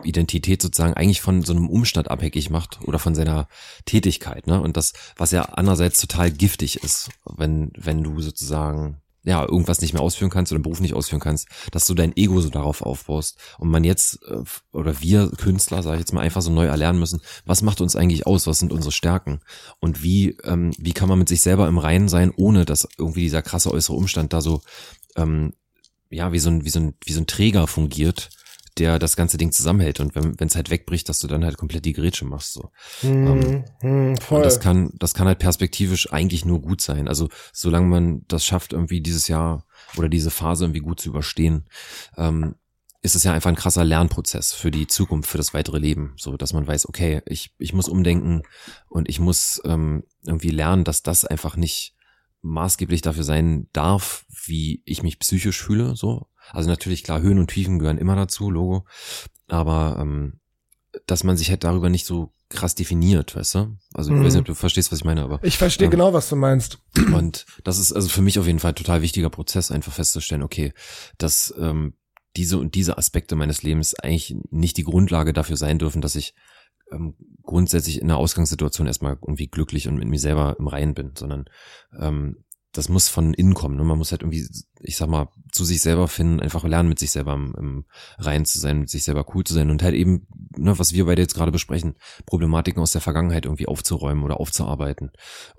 Identität sozusagen eigentlich von so einem Umstand abhängig macht oder von seiner Tätigkeit, ne? Und das, was ja andererseits total giftig ist, wenn, wenn du sozusagen ja, irgendwas nicht mehr ausführen kannst oder Beruf nicht ausführen kannst, dass du dein Ego so darauf aufbaust und man jetzt äh, oder wir Künstler, sage ich jetzt mal, einfach so neu erlernen müssen, was macht uns eigentlich aus, was sind unsere Stärken? Und wie ähm, wie kann man mit sich selber im Reinen sein, ohne dass irgendwie dieser krasse äußere Umstand da so ähm, ja wie so ein wie so ein wie so ein Träger fungiert, der das ganze Ding zusammenhält und wenn es halt wegbricht, dass du dann halt komplett die Grätsche machst so. Hm, hm, voll. Und das kann, das kann halt perspektivisch eigentlich nur gut sein. Also solange man das schafft, irgendwie dieses Jahr oder diese Phase irgendwie gut zu überstehen, ähm, ist es ja einfach ein krasser Lernprozess für die Zukunft, für das weitere Leben. So, dass man weiß, okay, ich, ich muss umdenken und ich muss ähm, irgendwie lernen, dass das einfach nicht maßgeblich dafür sein darf, wie ich mich psychisch fühle. So, also natürlich klar, Höhen und Tiefen gehören immer dazu, Logo, aber ähm, dass man sich halt darüber nicht so krass definiert, weißt du? Also ich Mhm. weiß nicht, ob du verstehst, was ich meine, aber ich verstehe ähm, genau, was du meinst. und das ist also für mich auf jeden Fall ein total wichtiger Prozess, einfach festzustellen, okay, dass ähm, diese und diese Aspekte meines Lebens eigentlich nicht die Grundlage dafür sein dürfen, dass ich ähm, grundsätzlich in einer Ausgangssituation erstmal irgendwie glücklich und mit mir selber im Reinen bin, sondern ähm, das muss von innen kommen. Und man muss halt irgendwie, ich sag mal, zu sich selber finden, einfach lernen, mit sich selber im, im Reinen zu sein, mit sich selber cool zu sein und halt eben, ne, was wir beide jetzt gerade besprechen, Problematiken aus der Vergangenheit irgendwie aufzuräumen oder aufzuarbeiten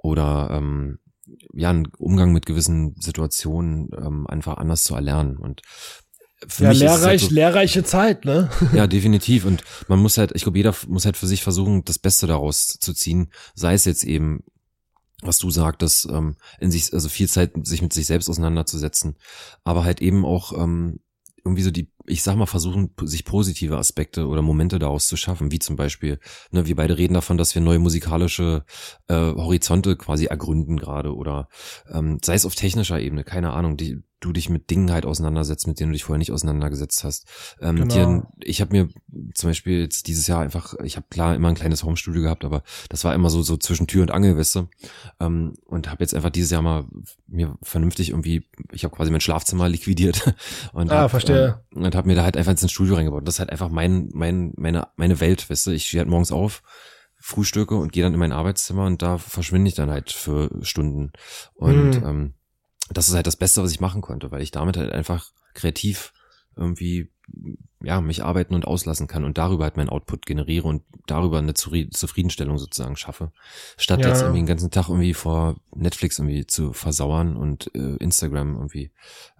oder ähm, ja, einen Umgang mit gewissen Situationen ähm, einfach anders zu erlernen. Und für Ja, mich ist es halt lehrreich, so, lehrreiche Zeit, ne? ja, definitiv. Und man muss halt, ich glaube, jeder muss halt für sich versuchen, das Beste daraus zu ziehen. Sei es jetzt eben, was du sagtest, ähm, in sich, also viel Zeit sich mit sich selbst auseinanderzusetzen, aber halt eben auch ähm, irgendwie so die, ich sag mal, versuchen, sich positive Aspekte oder Momente daraus zu schaffen, wie zum Beispiel, ne, wir beide reden davon, dass wir neue musikalische äh, Horizonte quasi ergründen gerade oder ähm, sei es auf technischer Ebene, keine Ahnung, die du dich mit Dingen halt auseinandersetzt, mit denen du dich vorher nicht auseinandergesetzt hast. Ähm, Genau. dir, ich habe mir zum Beispiel jetzt dieses Jahr einfach, ich habe klar immer ein kleines Homestudio gehabt, aber das war immer so so zwischen Tür und Angel, weißt du? Ähm, und habe jetzt einfach dieses Jahr mal mir vernünftig irgendwie, ich habe quasi mein Schlafzimmer liquidiert und Ah, hab, verstehe. Ähm, und habe mir da halt einfach ins Studio reingebaut. Das ist halt einfach mein mein meine meine Welt, weißt du? Ich stehe halt morgens auf, frühstücke und gehe dann in mein Arbeitszimmer und da verschwinde ich dann halt für Stunden und Hm. ähm, das ist halt das Beste, was ich machen konnte, weil ich damit halt einfach kreativ irgendwie ja mich arbeiten und auslassen kann und darüber halt meinen Output generiere und darüber eine Zufri- Zufriedenstellung sozusagen schaffe, statt Ja. jetzt irgendwie den ganzen Tag irgendwie vor Netflix irgendwie zu versauern und äh, Instagram irgendwie.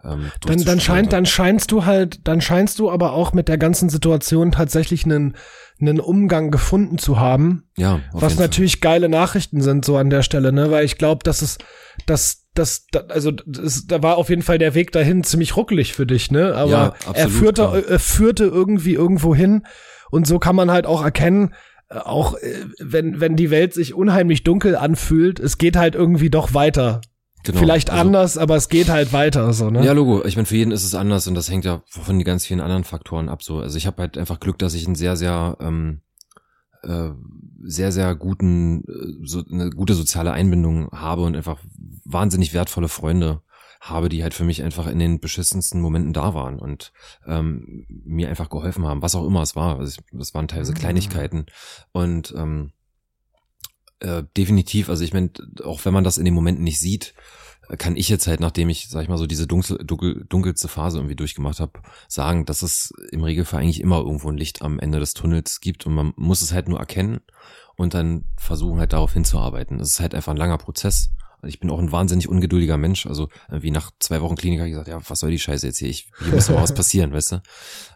Ähm, Dann, dann scheint, dann scheinst du halt, dann scheinst du aber auch mit der ganzen Situation tatsächlich einen, einen Umgang gefunden zu haben, ja, was jeden Fall. natürlich geile Nachrichten sind so an der Stelle, ne, weil ich glaube, dass es, dass das, das also das, da war auf jeden Fall der Weg dahin ziemlich ruckelig für dich, ne? Aber Ja, absolut, er führte, klar. er führte irgendwie irgendwo hin und so kann man halt auch erkennen, äh, auch äh, wenn wenn die Welt sich unheimlich dunkel anfühlt, es geht halt irgendwie doch weiter. Genau. Vielleicht Also- anders, aber es geht halt weiter, so ne? Ja, Logo. Ich meine, für jeden ist es anders und das hängt ja von den ganz vielen anderen Faktoren ab. So, also ich habe halt einfach Glück, dass ich einen sehr, sehr, ähm, äh, sehr, sehr guten, äh, so eine gute soziale Einbindung habe und einfach wahnsinnig wertvolle Freunde habe, die halt für mich einfach in den beschissensten Momenten da waren und ähm, mir einfach geholfen haben, was auch immer es war. Also ich, das waren teilweise Mhm. Kleinigkeiten und ähm, äh, definitiv, also ich meine, auch wenn man das in den Momenten nicht sieht, kann ich jetzt halt, nachdem ich, sag ich mal so, diese dunkel, dunkel, dunkelste Phase irgendwie durchgemacht habe, sagen, dass es im Regelfall eigentlich immer irgendwo ein Licht am Ende des Tunnels gibt und man muss es halt nur erkennen und dann versuchen halt darauf hinzuarbeiten. Das ist halt einfach ein langer Prozess. Also Ich bin auch ein wahnsinnig ungeduldiger Mensch. Also wie nach zwei Wochen Klinik habe ich gesagt, ja, was soll die Scheiße jetzt hier? Ich, hier muss doch was passieren, weißt du?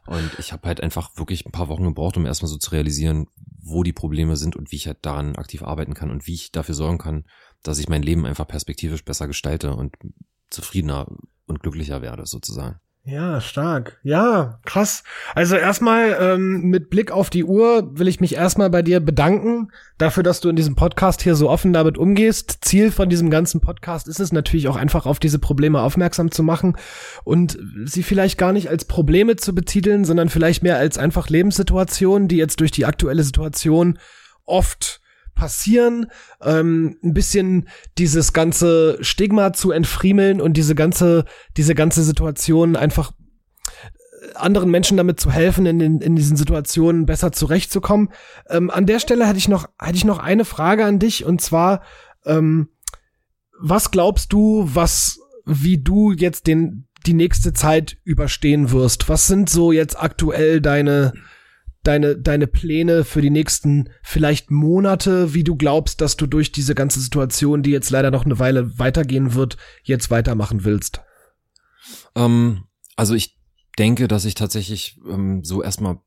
Und ich habe halt einfach wirklich ein paar Wochen gebraucht, um erstmal so zu realisieren, wo die Probleme sind und wie ich halt daran aktiv arbeiten kann und wie ich dafür sorgen kann, dass ich mein Leben einfach perspektivisch besser gestalte und zufriedener und glücklicher werde, sozusagen. Ja, stark. Ja, krass. Also erstmal ähm, mit Blick auf die Uhr will ich mich erstmal bei dir bedanken dafür, dass du in diesem Podcast hier so offen damit umgehst. Ziel von diesem ganzen Podcast ist es natürlich auch einfach auf diese Probleme aufmerksam zu machen und sie vielleicht gar nicht als Probleme zu betiteln, sondern vielleicht mehr als einfach Lebenssituationen, die jetzt durch die aktuelle Situation oft passieren, ähm, ein bisschen dieses ganze Stigma zu entfriemeln und diese ganze, diese ganze Situation einfach äh, anderen Menschen damit zu helfen, in, den, in diesen Situationen besser zurechtzukommen. Ähm, an der Stelle hätte ich noch, hätte ich noch eine Frage an dich und zwar, ähm, was glaubst du, was, wie du jetzt den, die nächste Zeit überstehen wirst? Was sind so jetzt aktuell deine, deine, deine Pläne für die nächsten vielleicht Monate, wie du glaubst, dass du durch diese ganze Situation, die jetzt leider noch eine Weile weitergehen wird, jetzt weitermachen willst? Ähm, also ich denke, dass ich tatsächlich ähm, so erstmal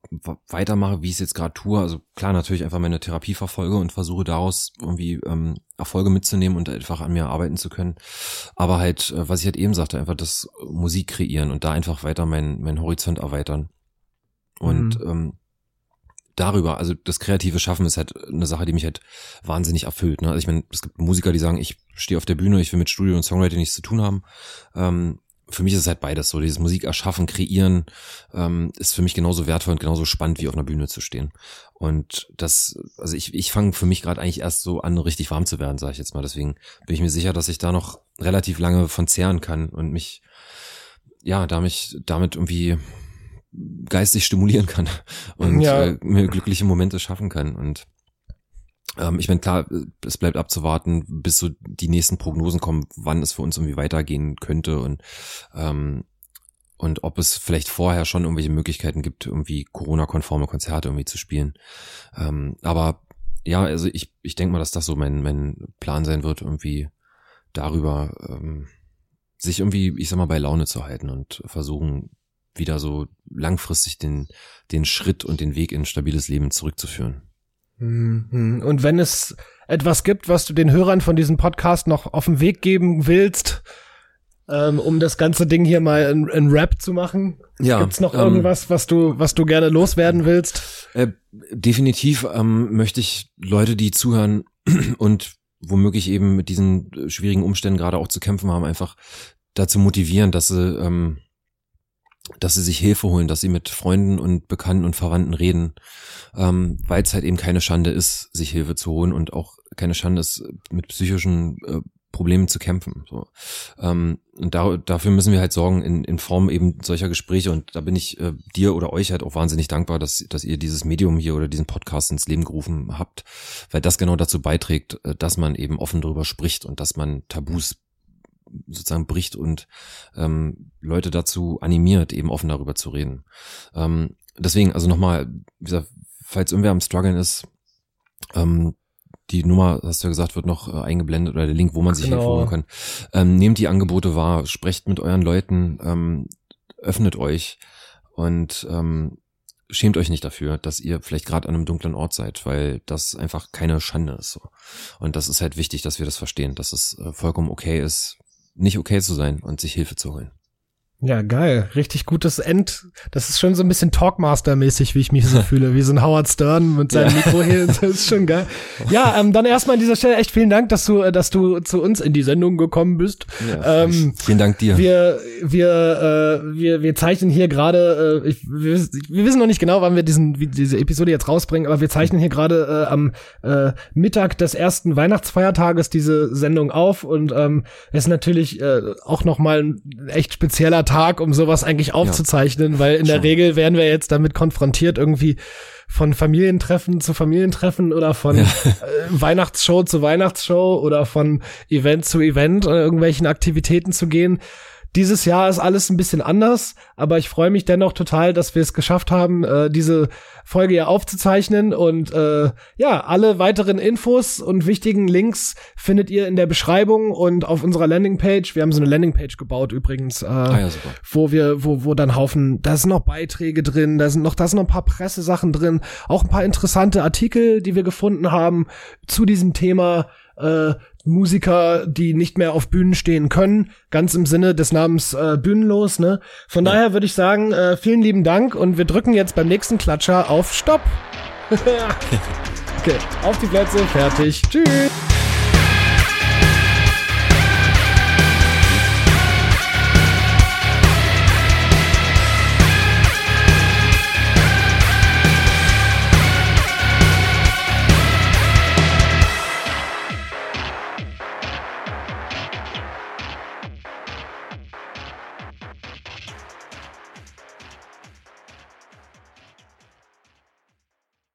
weitermache, wie ich es jetzt gerade tue. Also klar, natürlich einfach meine Therapie verfolge und versuche daraus irgendwie ähm, Erfolge mitzunehmen und einfach an mir arbeiten zu können. Aber halt, äh, was ich halt eben sagte, einfach das Musik kreieren und da einfach weiter meinen mein Horizont erweitern. Und Mhm. ähm, darüber, also das kreative Schaffen ist halt eine Sache, die mich halt wahnsinnig erfüllt. Ne? Also ich meine, es gibt Musiker, die sagen, ich stehe auf der Bühne, ich will mit Studio und Songwriting nichts zu tun haben. Ähm, für mich ist es halt beides so. Dieses Musik erschaffen, kreieren, ähm, ist für mich genauso wertvoll und genauso spannend, wie auf einer Bühne zu stehen. Und das, also ich, ich fange für mich gerade eigentlich erst so an, richtig warm zu werden, sage ich jetzt mal. Deswegen bin ich mir sicher, dass ich da noch relativ lange von zehren kann und mich, ja, da mich damit irgendwie geistig stimulieren kann und Ja. äh, mir glückliche Momente schaffen kann. Und ähm, ich meine, klar, es bleibt abzuwarten, bis so die nächsten Prognosen kommen, wann es für uns irgendwie weitergehen könnte und ähm, und ob es vielleicht vorher schon irgendwelche Möglichkeiten gibt, irgendwie Corona-konforme Konzerte irgendwie zu spielen. Ähm, aber ja, also ich, ich denke mal, dass das so mein, mein Plan sein wird, irgendwie darüber ähm, sich irgendwie, ich sag mal, bei Laune zu halten und versuchen, wieder so langfristig den, den Schritt und den Weg in ein stabiles Leben zurückzuführen. Mhm. Und wenn es etwas gibt, was du den Hörern von diesem Podcast noch auf den Weg geben willst, ähm, um das ganze Ding hier mal in, in Rap zu machen, Ja, gibt's noch ähm, irgendwas, was du, was du gerne loswerden willst? Äh, definitiv ähm, möchte ich Leute, die zuhören und womöglich eben mit diesen schwierigen Umständen gerade auch zu kämpfen haben, einfach dazu motivieren, dass sie, ähm, dass sie sich Hilfe holen, dass sie mit Freunden und Bekannten und Verwandten reden, ähm, weil es halt eben keine Schande ist, sich Hilfe zu holen und auch keine Schande ist, mit psychischen äh, Problemen zu kämpfen. So. Ähm, und da, dafür müssen wir halt sorgen in, in Form eben solcher Gespräche. Und da bin ich äh, dir oder euch halt auch wahnsinnig dankbar, dass, dass ihr dieses Medium hier oder diesen Podcast ins Leben gerufen habt, weil das genau dazu beiträgt, äh, dass man eben offen darüber spricht und dass man Tabus sozusagen bricht und ähm, Leute dazu animiert, eben offen darüber zu reden. Ähm, deswegen, also nochmal, wie gesagt, falls irgendwer am struggeln ist, ähm, die Nummer, hast du ja gesagt, wird noch äh, eingeblendet oder der Link, wo man sich Genau. Hilfe holen kann. Ähm, nehmt die Angebote wahr, sprecht mit euren Leuten, ähm, öffnet euch und ähm, schämt euch nicht dafür, dass ihr vielleicht gerade an einem dunklen Ort seid, weil das einfach keine Schande ist. So. Und das ist halt wichtig, dass wir das verstehen, dass es äh, vollkommen okay ist, nicht okay zu sein und sich Hilfe zu holen. Ja, geil. Richtig gutes End. Das ist schon so ein bisschen Talkmaster-mäßig, wie ich mich so fühle, wie so ein Howard Stern mit seinem Mikro hier. Das ist schon geil. Ja, ähm, dann erstmal an dieser Stelle echt vielen Dank, dass du, äh, dass du zu uns in die Sendung gekommen bist. Ja, ähm, vielen Dank dir. Wir, wir, äh, wir, wir zeichnen hier gerade, äh, wir, wir wissen noch nicht genau, wann wir diesen, wie, diese Episode jetzt rausbringen, aber wir zeichnen hier gerade äh, am äh, Mittag des ersten Weihnachtsfeiertages diese Sendung auf und ähm, ist natürlich äh, auch nochmal ein echt spezieller Tag, um sowas eigentlich aufzuzeichnen, ja, weil in schon. der Regel werden wir jetzt damit konfrontiert, irgendwie von Familientreffen zu Familientreffen oder von ja. äh, Weihnachtsshow zu Weihnachtsshow oder von Event zu Event oder irgendwelchen Aktivitäten zu gehen. Dieses Jahr ist alles ein bisschen anders, aber ich freue mich dennoch total, dass wir es geschafft haben, äh, diese Folge ja aufzuzeichnen. Und äh, ja, alle weiteren Infos und wichtigen Links findet ihr in der Beschreibung und auf unserer Landingpage. Wir haben so eine Landingpage gebaut übrigens, äh, ah, ja, wo wir, wo, wo dann Haufen, da sind noch Beiträge drin, da sind noch, da sind noch ein paar Pressesachen drin, auch ein paar interessante Artikel, die wir gefunden haben zu diesem Thema äh, Musiker, die nicht mehr auf Bühnen stehen können, ganz im Sinne des Namens äh, Bühnenlos. Ne? Von ja. daher würde ich sagen, äh, vielen lieben Dank und wir drücken jetzt beim nächsten Klatscher auf Stopp. okay, auf die Plätze, fertig, tschüss.